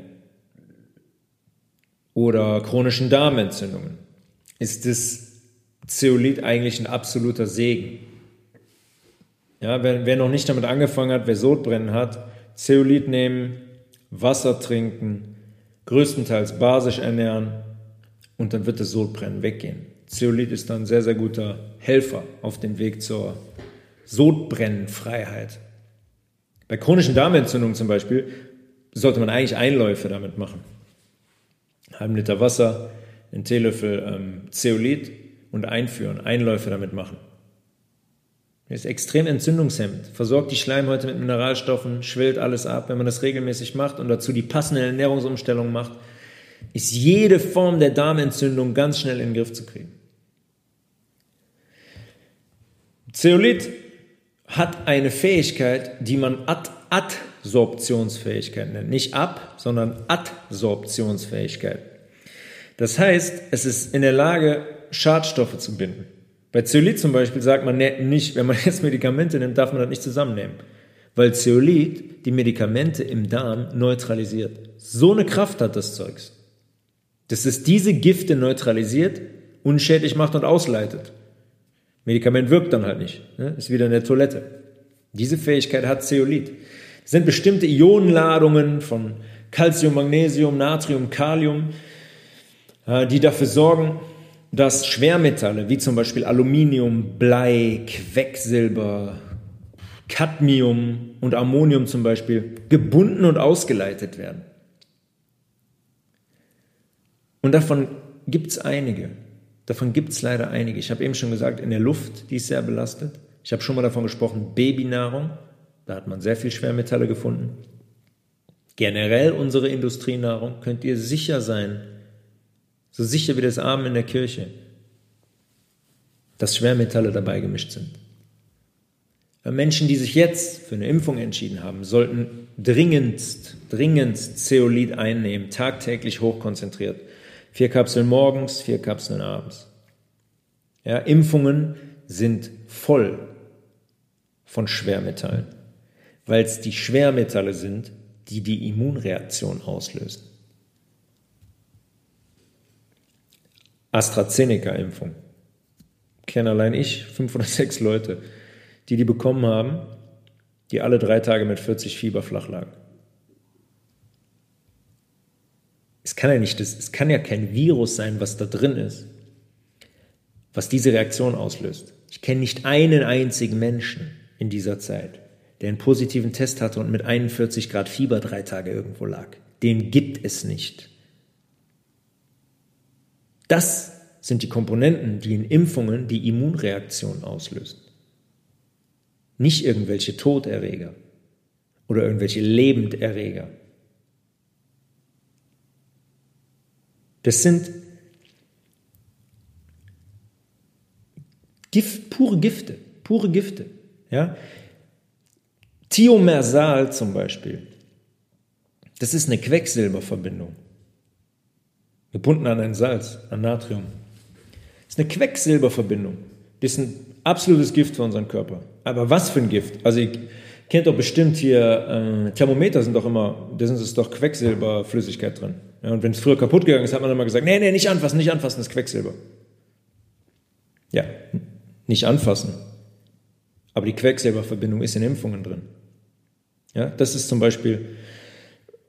[SPEAKER 1] oder chronischen Darmentzündungen ist das Zeolit eigentlich ein absoluter Segen. Ja, wer, wer noch nicht damit angefangen hat, wer Sodbrennen hat, Zeolit nehmen, Wasser trinken, größtenteils basisch ernähren und dann wird das Sodbrennen weggehen. Zeolit ist dann ein sehr, sehr guter Helfer auf dem Weg zur Sodbrennenfreiheit. Bei chronischen Darmentzündungen zum Beispiel sollte man eigentlich Einläufe damit machen. Einen halben Liter Wasser, einen Teelöffel ähm, Zeolit und einführen, Einläufe damit machen. Ist extrem entzündungshemmend, versorgt die Schleimhäute mit Mineralstoffen, schwillt alles ab. Wenn man das regelmäßig macht und dazu die passende Ernährungsumstellung macht, ist jede Form der Darmentzündung ganz schnell in den Griff zu kriegen. Zeolit hat eine Fähigkeit, die man Ad Adsorptionsfähigkeit nennt. Nicht Ab, sondern Adsorptionsfähigkeit. Das heißt, es ist in der Lage, Schadstoffe zu binden. Bei Zeolit zum Beispiel sagt man nicht, wenn man jetzt Medikamente nimmt, darf man das nicht zusammennehmen. Weil Zeolit die Medikamente im Darm neutralisiert. So eine Kraft hat das Zeugs dass es diese Gifte neutralisiert, unschädlich macht und ausleitet. Medikament wirkt dann halt nicht, ne? ist wieder in der Toilette. Diese Fähigkeit hat Zeolit. Es sind bestimmte Ionenladungen von Calcium, Magnesium, Natrium, Kalium, äh, die dafür sorgen, dass Schwermetalle wie zum Beispiel Aluminium, Blei, Quecksilber, Cadmium und Ammonium zum Beispiel gebunden und ausgeleitet werden. Und davon gibt es einige. Davon gibt es leider einige. Ich habe eben schon gesagt, in der Luft, die ist sehr belastet. Ich habe schon mal davon gesprochen, Babynahrung. Da hat man sehr viel Schwermetalle gefunden. Generell unsere Industrienahrung könnt ihr sicher sein, so sicher wie das Abend in der Kirche, dass Schwermetalle dabei gemischt sind. Menschen, die sich jetzt für eine Impfung entschieden haben, sollten dringendst, dringendst Zeolit einnehmen, tagtäglich hochkonzentriert. Vier Kapseln morgens, vier Kapseln abends. Ja, Impfungen sind voll von Schwermetallen, weil es die Schwermetalle sind, die die Immunreaktion auslösen. AstraZeneca-Impfung. Kenne allein ich fünf oder sechs Leute, die die bekommen haben, die alle drei Tage mit 40 Fieber flach lagen. Es kann ja nicht, es kann ja kein Virus sein, was da drin ist, was diese Reaktion auslöst. Ich kenne nicht einen einzigen Menschen in dieser Zeit, der einen positiven Test hatte und mit 41 Grad Fieber drei Tage irgendwo lag. Den gibt es nicht. Das sind die Komponenten, die in Impfungen die Immunreaktion auslösen. Nicht irgendwelche Toderreger oder irgendwelche Lebenderreger. Das sind Gift, pure Gifte, pure Gifte. Ja? Thiomersal zum Beispiel, das ist eine Quecksilberverbindung, gebunden an ein Salz, an Natrium. Das ist eine Quecksilberverbindung. Das ist ein absolutes Gift für unseren Körper. Aber was für ein Gift? Also ihr kennt doch bestimmt hier, äh, Thermometer sind doch immer, da ist doch Quecksilberflüssigkeit drin. Ja, und wenn es früher kaputt gegangen ist, hat man immer gesagt, nee, nee, nicht anfassen, nicht anfassen, das ist Quecksilber. Ja, nicht anfassen. Aber die Quecksilberverbindung ist in Impfungen drin. Ja, das ist zum Beispiel,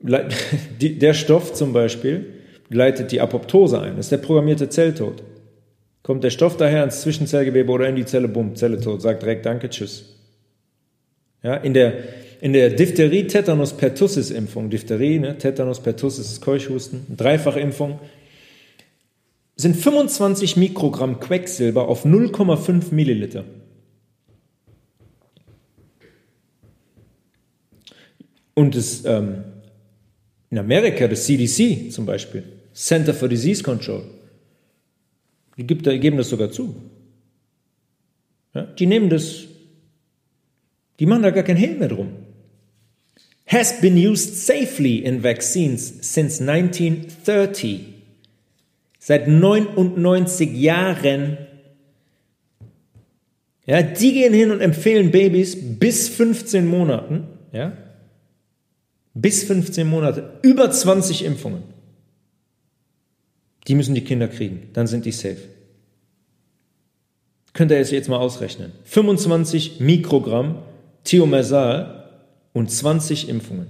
[SPEAKER 1] der Stoff zum Beispiel leitet die Apoptose ein. Das ist der programmierte Zelltod. Kommt der Stoff daher ins Zwischenzellgewebe oder in die Zelle, bumm, Zelle tot, sagt direkt Danke, Tschüss. Ja, in der, in der Diphtherie-Tetanus-Pertussis-Impfung, Diphtherie, ne, Tetanus pertussis ist Keuchhusten, Dreifachimpfung, sind 25 Mikrogramm Quecksilber auf 0,5 Milliliter. Und das, ähm, in Amerika, das CDC zum Beispiel, Center for Disease Control, die, gibt, geben das sogar zu. Ja, die nehmen das, die machen da gar kein Hehl mehr drum. Has been used safely in vaccines since 1930. Seit 99 Jahren. Ja, die gehen hin und empfehlen Babys bis 15 Monaten, ja, bis 15 Monate, über 20 Impfungen. Die müssen die Kinder kriegen, dann sind die safe. Könnt ihr jetzt mal ausrechnen. 25 Mikrogramm Thiomersal und 20 Impfungen.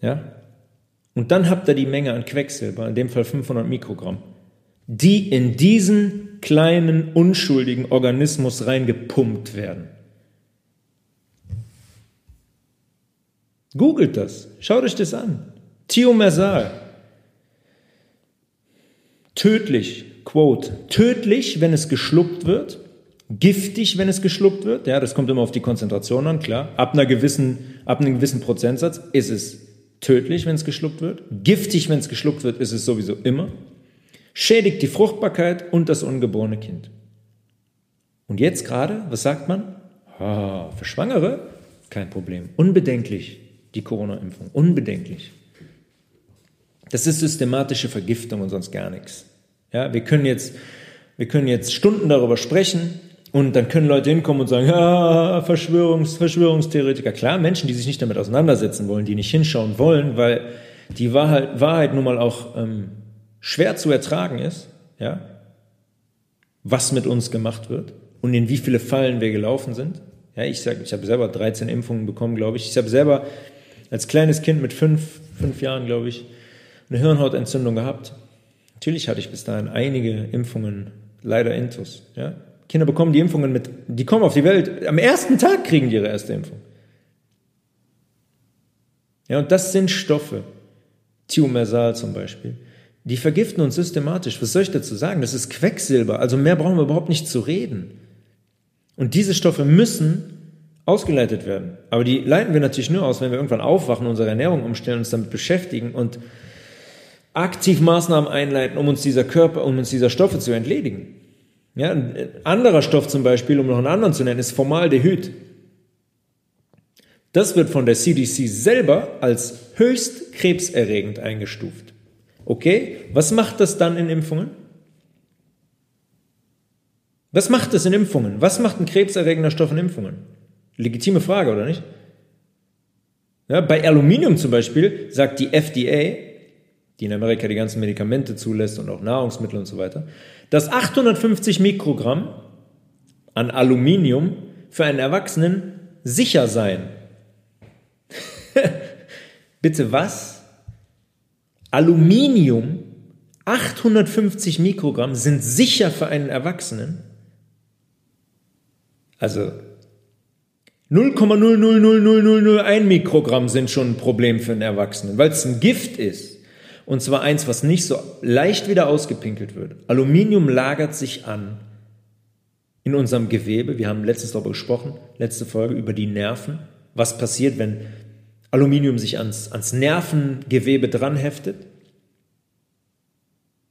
[SPEAKER 1] Ja? Und dann habt ihr die Menge an Quecksilber, in dem Fall 500 Mikrogramm, die in diesen kleinen, unschuldigen Organismus reingepumpt werden. Googelt das, schaut euch das an. Thiomersal. Tödlich, quote, tödlich, wenn es geschluckt wird, giftig, wenn es geschluckt wird. Ja, das kommt immer auf die Konzentration an, klar. Ab, einer gewissen, ab einem gewissen Prozentsatz ist es tödlich, wenn es geschluckt wird. Giftig, wenn es geschluckt wird, ist es sowieso immer. Schädigt die Fruchtbarkeit und das ungeborene Kind. Und jetzt gerade, was sagt man? Oh, für Schwangere kein Problem. Unbedenklich die Corona-Impfung. Unbedenklich. Das ist systematische Vergiftung und sonst gar nichts. Ja, wir können jetzt, wir können jetzt Stunden darüber sprechen und dann können Leute hinkommen und sagen, ja, Verschwörungs, Verschwörungstheoretiker. Klar, Menschen, die sich nicht damit auseinandersetzen wollen, die nicht hinschauen wollen, weil die Wahrheit, Wahrheit nun mal auch ähm, schwer zu ertragen ist, ja, was mit uns gemacht wird und in wie viele Fallen wir gelaufen sind. Ja, ich sage, ich habe selber 13 Impfungen bekommen, glaube ich. Ich habe selber als kleines Kind mit fünf, fünf Jahren, glaube ich, eine Hirnhautentzündung gehabt. Natürlich hatte ich bis dahin einige Impfungen, leider Intus. Ja? Kinder bekommen die Impfungen mit, die kommen auf die Welt, am ersten Tag kriegen die ihre erste Impfung. Ja, und das sind Stoffe, Thiomersal zum Beispiel, die vergiften uns systematisch. Was soll ich dazu sagen? Das ist Quecksilber, also mehr brauchen wir überhaupt nicht zu reden. Und diese Stoffe müssen ausgeleitet werden. Aber die leiten wir natürlich nur aus, wenn wir irgendwann aufwachen, unsere Ernährung umstellen, uns damit beschäftigen und aktiv Maßnahmen einleiten, um uns dieser Körper, um uns dieser Stoffe zu entledigen. Ja, ein anderer Stoff zum Beispiel, um noch einen anderen zu nennen, ist Formaldehyd. Das wird von der CDC selber als höchst krebserregend eingestuft. Okay, was macht das dann in Impfungen? Was macht das in Impfungen? Was macht ein krebserregender Stoff in Impfungen? Legitime Frage, oder nicht? Ja, bei Aluminium zum Beispiel sagt die FDA, die in Amerika die ganzen Medikamente zulässt und auch Nahrungsmittel und so weiter, dass 850 Mikrogramm an Aluminium für einen Erwachsenen sicher seien. Bitte was? Aluminium, 850 Mikrogramm sind sicher für einen Erwachsenen. Also 0,000001 Mikrogramm sind schon ein Problem für einen Erwachsenen, weil es ein Gift ist. Und zwar eins, was nicht so leicht wieder ausgepinkelt wird. Aluminium lagert sich an in unserem Gewebe. Wir haben letztens darüber gesprochen, letzte Folge über die Nerven. Was passiert, wenn Aluminium sich ans, ans Nervengewebe dranheftet?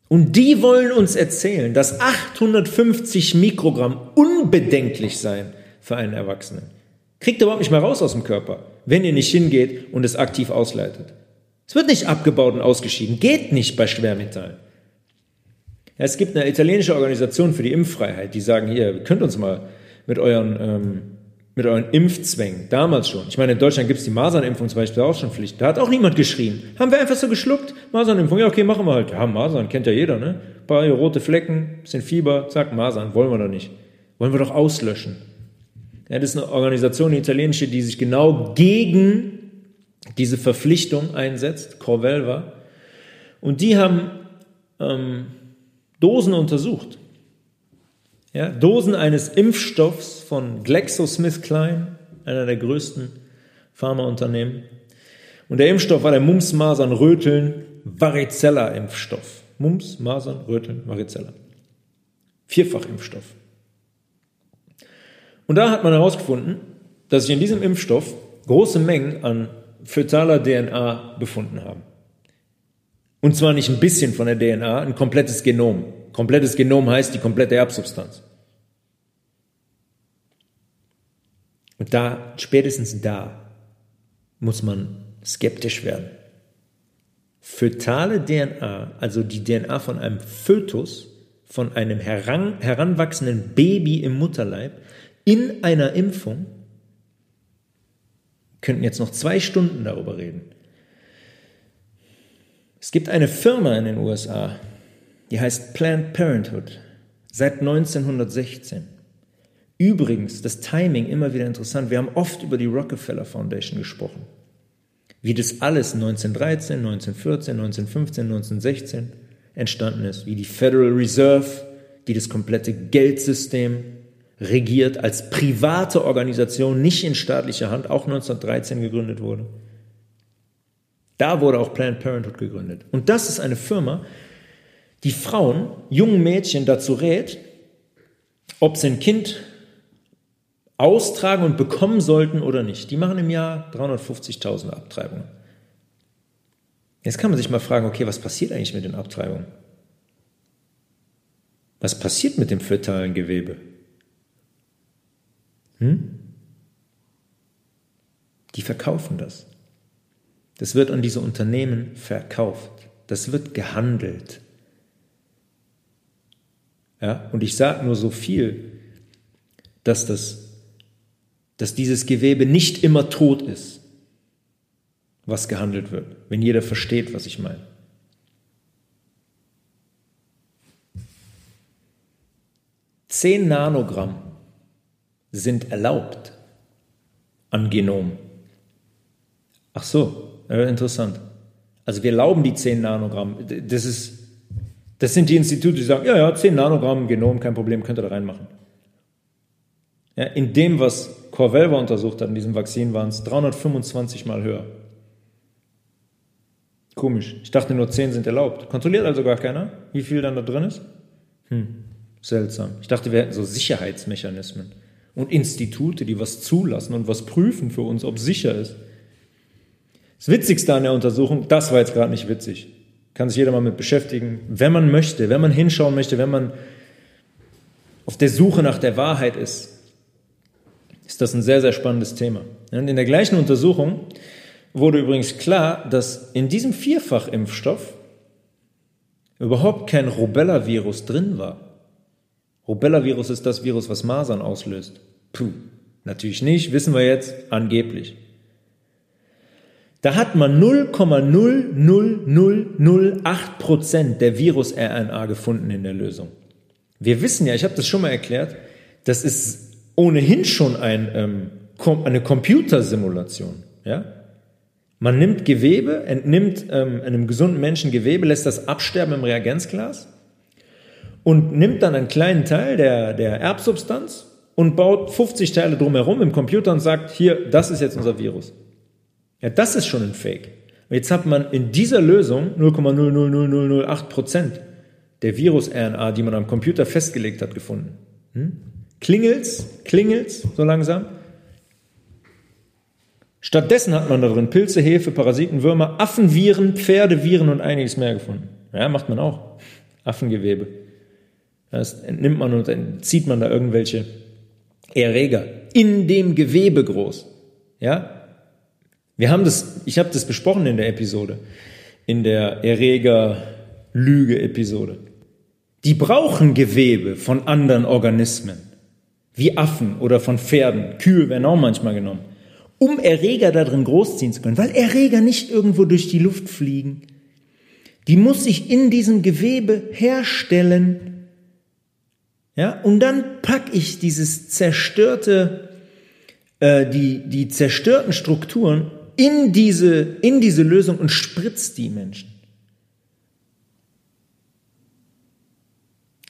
[SPEAKER 1] Und die wollen uns erzählen, dass 850 Mikrogramm unbedenklich seien für einen Erwachsenen. Kriegt ihr überhaupt nicht mehr raus aus dem Körper, wenn ihr nicht hingeht und es aktiv ausleitet. Es wird nicht abgebaut und ausgeschieden. Geht nicht bei Schwermetallen. Es gibt eine italienische Organisation für die Impffreiheit, die sagen, hier, ihr könnt uns mal mit euren, ähm, mit euren Impfzwängen, damals schon. Ich meine, in Deutschland gibt es die Masernimpfung zum Beispiel auch schon Pflicht. Da hat auch niemand geschrien. Haben wir einfach so geschluckt. Masernimpfung, ja, okay, machen wir halt. Ja, Masern, kennt ja jeder, ne? Ein paar rote Flecken, bisschen Fieber, zack, Masern, wollen wir doch nicht. Wollen wir doch auslöschen. Ja, das ist eine Organisation, eine italienische, die sich genau gegen diese Verpflichtung einsetzt, Corvelva. Und die haben ähm, Dosen untersucht. Ja, Dosen eines Impfstoffs von GlaxoSmithKline, einer der größten Pharmaunternehmen. Und der Impfstoff war der Mumps, Masern, Röteln, Varicella-Impfstoff. Mumps, Masern, Röteln, Varicella. Vierfachimpfstoff. Und da hat man herausgefunden, dass sich in diesem Impfstoff große Mengen an fötaler DNA befunden haben. Und zwar nicht ein bisschen von der DNA, ein komplettes Genom. Komplettes Genom heißt die komplette Erbsubstanz. Und da, spätestens da, muss man skeptisch werden. Fötale DNA, also die DNA von einem Fötus, von einem heran, heranwachsenden Baby im Mutterleib, in einer Impfung, könnten jetzt noch zwei Stunden darüber reden. Es gibt eine Firma in den USA, die heißt Planned Parenthood, seit 1916. Übrigens, das Timing immer wieder interessant. Wir haben oft über die Rockefeller Foundation gesprochen. Wie das alles 1913, 1914, 1915, 1916 entstanden ist. Wie die Federal Reserve, die das komplette Geldsystem regiert, als private Organisation, nicht in staatlicher Hand, auch 1913 gegründet wurde. Da wurde auch Planned Parenthood gegründet. Und das ist eine Firma, die Frauen, jungen Mädchen dazu rät, ob sie ein Kind austragen und bekommen sollten oder nicht. Die machen im Jahr 350.000 Abtreibungen. Jetzt kann man sich mal fragen, okay, was passiert eigentlich mit den Abtreibungen? Was passiert mit dem fötalen Gewebe? Hm? Die verkaufen das. Das wird an diese Unternehmen verkauft. Das wird gehandelt. Ja, und ich sage nur so viel, dass, das, dass dieses Gewebe nicht immer tot ist, was gehandelt wird, wenn jeder versteht, was ich meine. Zehn Nanogramm sind erlaubt an Genom. Ach so, interessant. Also wir erlauben die 10 Nanogramm. Das ist, Das sind die Institute, die sagen, ja, ja, 10 Nanogramm Genom, kein Problem, könnt ihr da reinmachen. Ja, in dem, was Corvelva untersucht hat, in diesem Vakzin, waren es 325 mal höher. Komisch. Ich dachte nur 10 sind erlaubt. Kontrolliert also gar keiner, wie viel dann da drin ist? Hm, seltsam. Ich dachte, wir hätten so Sicherheitsmechanismen und Institute, die was zulassen und was prüfen für uns, ob sicher ist. Das Witzigste an der Untersuchung, das war jetzt gerade nicht witzig. Kann sich jeder mal mit beschäftigen. Wenn man möchte, wenn man hinschauen möchte, wenn man auf der Suche nach der Wahrheit ist, ist das ein sehr, sehr spannendes Thema. Und in der gleichen Untersuchung wurde übrigens klar, dass in diesem Vierfachimpfstoff überhaupt kein Rubella-Virus drin war. Rubella-Virus ist das Virus, was Masern auslöst. Puh, natürlich nicht, wissen wir jetzt, angeblich. Da hat man 0,00008 Prozent der Virus-RNA gefunden in der Lösung. Wir wissen ja, ich habe das schon mal erklärt, das ist ohnehin schon ein, ähm, eine Computersimulation. Ja? Man nimmt Gewebe, entnimmt ähm, einem gesunden Menschen Gewebe, lässt das absterben im Reagenzglas und nimmt dann einen kleinen Teil der, der Erbsubstanz und baut 50 Teile drumherum im Computer und sagt, hier, das ist jetzt unser Virus. Ja, das ist schon ein Fake. Jetzt hat man in dieser Lösung 0,00008 Prozent der Virus-RNA, die man am Computer festgelegt hat, gefunden. Hm? Klingelt's, klingelt's so langsam. Stattdessen hat man darin Pilze, Hefe, Parasiten, Würmer, Affenviren, Pferdeviren und einiges mehr gefunden. Ja, macht man auch. Affengewebe. Das entnimmt man und dann zieht man da irgendwelche Erreger in dem Gewebe groß. Ja? Wir haben das, ich habe das besprochen in der Episode, in der Erreger-Lüge-Episode. Die brauchen Gewebe von anderen Organismen, wie Affen oder von Pferden. Kühe werden auch manchmal genommen um Erreger da drin großziehen zu können, weil Erreger nicht irgendwo durch die Luft fliegen. Die muss sich in diesem Gewebe herstellen. Ja, und dann packe ich dieses zerstörte, äh, die, die zerstörten Strukturen in diese, in diese Lösung und spritz die Menschen.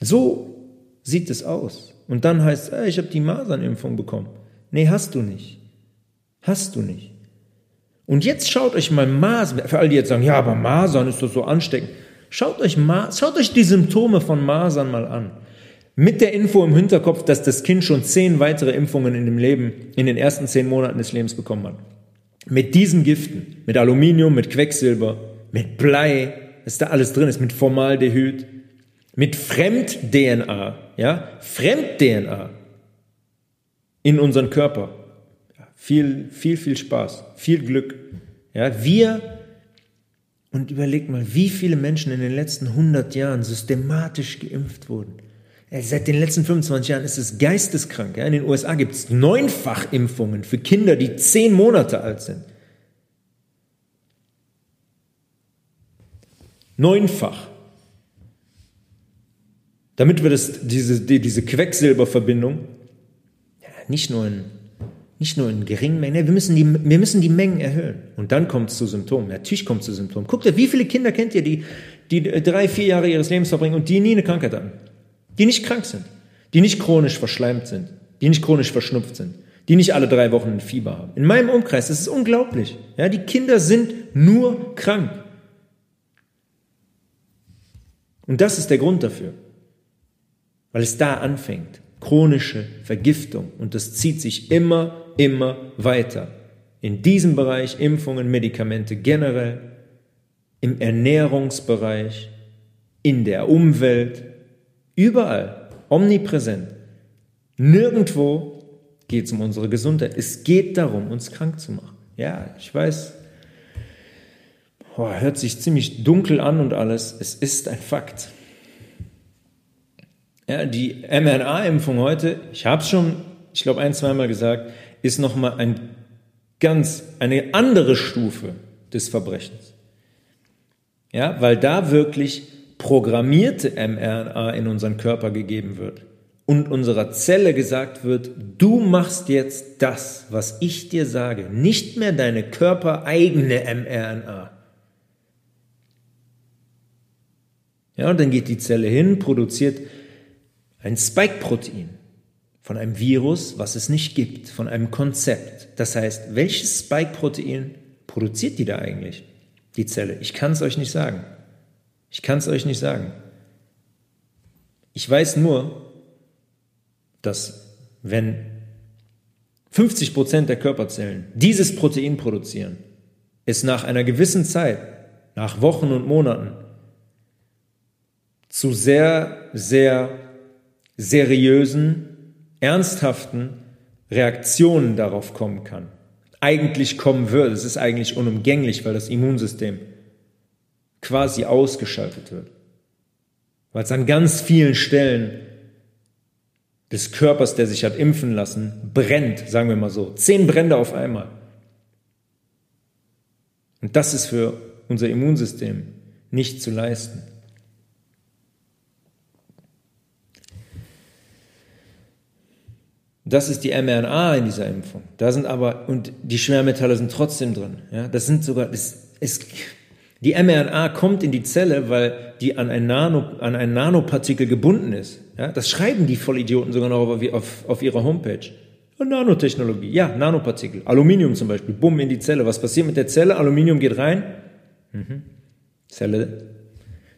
[SPEAKER 1] So sieht es aus. Und dann heißt es, äh, ich habe die Masernimpfung bekommen. Nee, hast du nicht. Hast du nicht. Und jetzt schaut euch mal Masern, für alle, die jetzt sagen, ja, aber Masern ist doch so ansteckend. Schaut euch, schaut euch die Symptome von Masern mal an. Mit der Info im Hinterkopf, dass das Kind schon zehn weitere Impfungen in dem Leben, in den ersten zehn Monaten des Lebens bekommen hat. Mit diesen Giften, mit Aluminium, mit Quecksilber, mit Blei, was da alles drin ist, mit Formaldehyd, mit Fremd-DNA, ja, Fremd-DNA in unseren Körper viel, viel, viel Spaß, viel Glück. Ja, wir, und überlegt mal, wie viele Menschen in den letzten 100 Jahren systematisch geimpft wurden. Seit den letzten 25 Jahren ist es geisteskrank. In den USA gibt es Neunfachimpfungen für Kinder, die zehn Monate alt sind. Neunfach. Damit wir das, diese, diese Quecksilberverbindung ja, nicht nur in nicht nur in geringen Mengen, wir müssen die, wir müssen die Mengen erhöhen. Und dann kommt es zu Symptomen. Natürlich kommt es zu Symptomen. Guckt ihr, wie viele Kinder kennt ihr, die, die drei, vier Jahre ihres Lebens verbringen und die nie eine Krankheit haben? Die nicht krank sind. Die nicht chronisch verschleimt sind. Die nicht chronisch verschnupft sind. Die nicht alle drei Wochen ein Fieber haben. In meinem Umkreis, das ist unglaublich. Ja, die Kinder sind nur krank. Und das ist der Grund dafür. Weil es da anfängt chronische Vergiftung und das zieht sich immer, immer weiter. In diesem Bereich Impfungen, Medikamente generell, im Ernährungsbereich, in der Umwelt, überall, omnipräsent. Nirgendwo geht es um unsere Gesundheit. Es geht darum, uns krank zu machen. Ja, ich weiß, oh, hört sich ziemlich dunkel an und alles. Es ist ein Fakt. Ja, die mRNA-Impfung heute, ich habe es schon, ich glaube, ein, zweimal gesagt, ist nochmal ein ganz, eine andere Stufe des Verbrechens. Ja, weil da wirklich programmierte mRNA in unseren Körper gegeben wird und unserer Zelle gesagt wird, du machst jetzt das, was ich dir sage, nicht mehr deine körpereigene mRNA. Ja, und dann geht die Zelle hin, produziert ein Spike-Protein von einem Virus, was es nicht gibt, von einem Konzept. Das heißt, welches Spike-Protein produziert die da eigentlich, die Zelle? Ich kann es euch nicht sagen. Ich kann es euch nicht sagen. Ich weiß nur, dass wenn 50 Prozent der Körperzellen dieses Protein produzieren, es nach einer gewissen Zeit, nach Wochen und Monaten, zu sehr, sehr seriösen, ernsthaften Reaktionen darauf kommen kann. Eigentlich kommen würde. Es ist eigentlich unumgänglich, weil das Immunsystem quasi ausgeschaltet wird. Weil es an ganz vielen Stellen des Körpers, der sich hat impfen lassen, brennt, sagen wir mal so. Zehn Brände auf einmal. Und das ist für unser Immunsystem nicht zu leisten. Das ist die mRNA in dieser Impfung. Da sind aber, und die Schwermetalle sind trotzdem drin. Ja, das sind sogar, es, es, die mRNA kommt in die Zelle, weil die an ein, Nano, an ein Nanopartikel gebunden ist. Ja, das schreiben die Vollidioten sogar noch auf, auf, auf ihrer Homepage. Nanotechnologie, ja, Nanopartikel. Aluminium zum Beispiel, bumm in die Zelle. Was passiert mit der Zelle? Aluminium geht rein. Mhm. Zelle,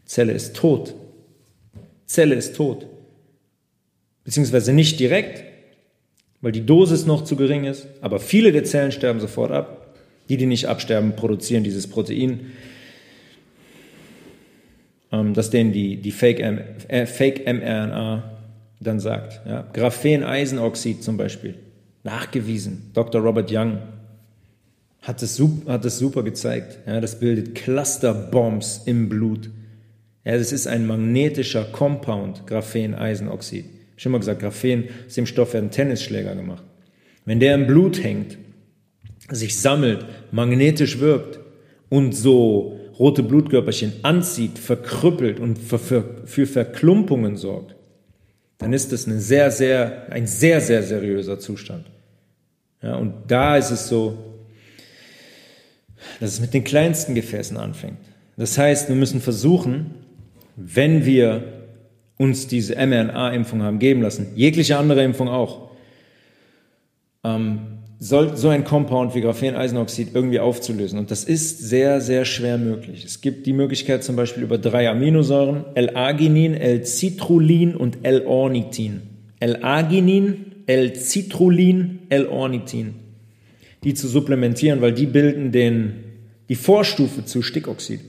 [SPEAKER 1] Zelle ist tot. Zelle ist tot. Beziehungsweise nicht direkt, weil die Dosis noch zu gering ist. Aber viele der Zellen sterben sofort ab. Die, die nicht absterben, produzieren dieses Protein, ähm, das denen die, die Fake, äh, Fake mRNA dann sagt. Ja. Graphen-Eisenoxid zum Beispiel, nachgewiesen. Dr. Robert Young hat es, hat es super gezeigt. Ja, das bildet Clusterbombs im Blut. Ja, das ist ein magnetischer Compound, Graphen-Eisenoxid schon mal gesagt, Graphen, aus dem Stoff werden Tennisschläger gemacht. Wenn der im Blut hängt, sich sammelt, magnetisch wirkt und so rote Blutkörperchen anzieht, verkrüppelt und für, für, für Verklumpungen sorgt, dann ist das eine sehr, sehr, ein sehr, sehr seriöser Zustand. Ja, und da ist es so, dass es mit den kleinsten Gefäßen anfängt. Das heißt, wir müssen versuchen, wenn wir uns diese mRNA-Impfung haben geben lassen, jegliche andere Impfung auch, ähm, soll so ein Compound wie Graphen-Eisenoxid irgendwie aufzulösen. Und das ist sehr, sehr schwer möglich. Es gibt die Möglichkeit zum Beispiel über drei Aminosäuren, L-Arginin, L-Citrullin und L-Ornithin. L-Arginin, L-Citrullin, L-Ornithin. Die zu supplementieren, weil die bilden den, die Vorstufe zu Stickoxid.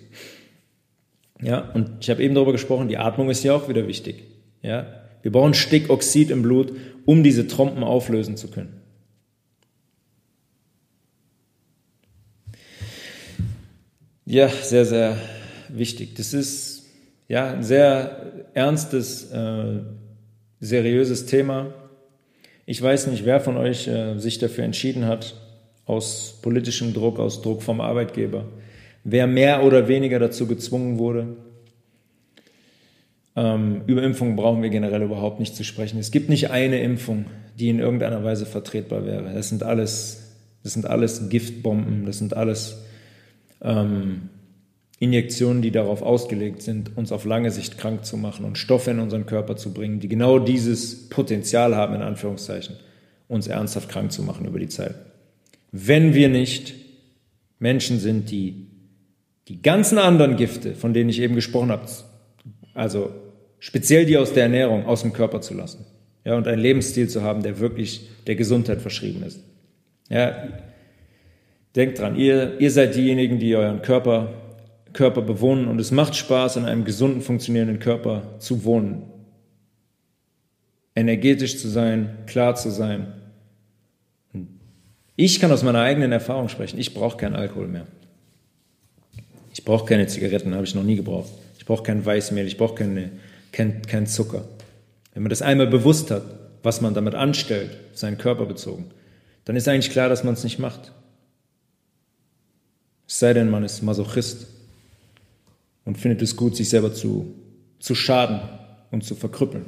[SPEAKER 1] Ja, und ich habe eben darüber gesprochen, die Atmung ist ja auch wieder wichtig. Ja, wir brauchen Stickoxid im Blut, um diese Trompen auflösen zu können. Ja, sehr, sehr wichtig. Das ist ja ein sehr ernstes, äh, seriöses Thema. Ich weiß nicht, wer von euch äh, sich dafür entschieden hat, aus politischem Druck, aus Druck vom Arbeitgeber, wer mehr oder weniger dazu gezwungen wurde. Ähm, über Impfungen brauchen wir generell überhaupt nicht zu sprechen. Es gibt nicht eine Impfung, die in irgendeiner Weise vertretbar wäre. Das sind alles, das sind alles Giftbomben, das sind alles ähm, Injektionen, die darauf ausgelegt sind, uns auf lange Sicht krank zu machen und Stoffe in unseren Körper zu bringen, die genau dieses Potenzial haben, in Anführungszeichen, uns ernsthaft krank zu machen über die Zeit. Wenn wir nicht Menschen sind, die die ganzen anderen Gifte, von denen ich eben gesprochen habe, also speziell die aus der Ernährung, aus dem Körper zu lassen. Ja, und einen Lebensstil zu haben, der wirklich der Gesundheit verschrieben ist. Ja, denkt dran, ihr, ihr seid diejenigen, die euren Körper, Körper bewohnen und es macht Spaß, in einem gesunden, funktionierenden Körper zu wohnen. Energetisch zu sein, klar zu sein. Ich kann aus meiner eigenen Erfahrung sprechen. Ich brauche keinen Alkohol mehr. Ich brauche keine Zigaretten, habe ich noch nie gebraucht. Ich brauche kein Weißmehl, ich brauche keine, kein, kein Zucker. Wenn man das einmal bewusst hat, was man damit anstellt, seinen Körper bezogen, dann ist eigentlich klar, dass man es nicht macht. Es sei denn, man ist Masochist und findet es gut, sich selber zu, zu schaden und zu verkrüppeln.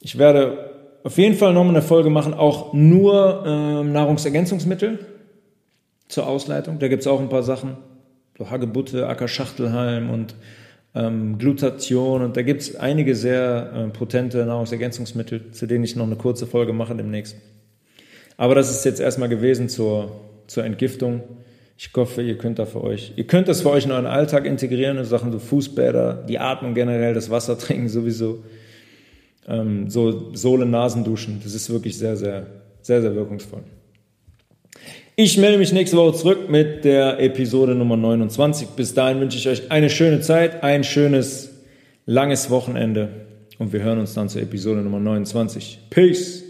[SPEAKER 1] Ich werde auf jeden Fall nochmal eine Folge machen, auch nur äh, Nahrungsergänzungsmittel zur Ausleitung. Da gibt es auch ein paar Sachen. Hagebutte, Ackerschachtelhalm und ähm, Glutation und da gibt es einige sehr äh, potente Nahrungsergänzungsmittel, zu denen ich noch eine kurze Folge mache demnächst. Aber das ist jetzt erstmal gewesen zur, zur Entgiftung. Ich hoffe, ihr könnt da für euch, ihr könnt das für euch in euren Alltag integrieren, in Sachen so Fußbäder, die Atmung generell, das Wasser trinken sowieso, ähm, so Sohle-Nasenduschen. Das ist wirklich sehr, sehr, sehr, sehr wirkungsvoll. Ich melde mich nächste Woche zurück mit der Episode Nummer 29. Bis dahin wünsche ich euch eine schöne Zeit, ein schönes, langes Wochenende und wir hören uns dann zur Episode Nummer 29. Peace!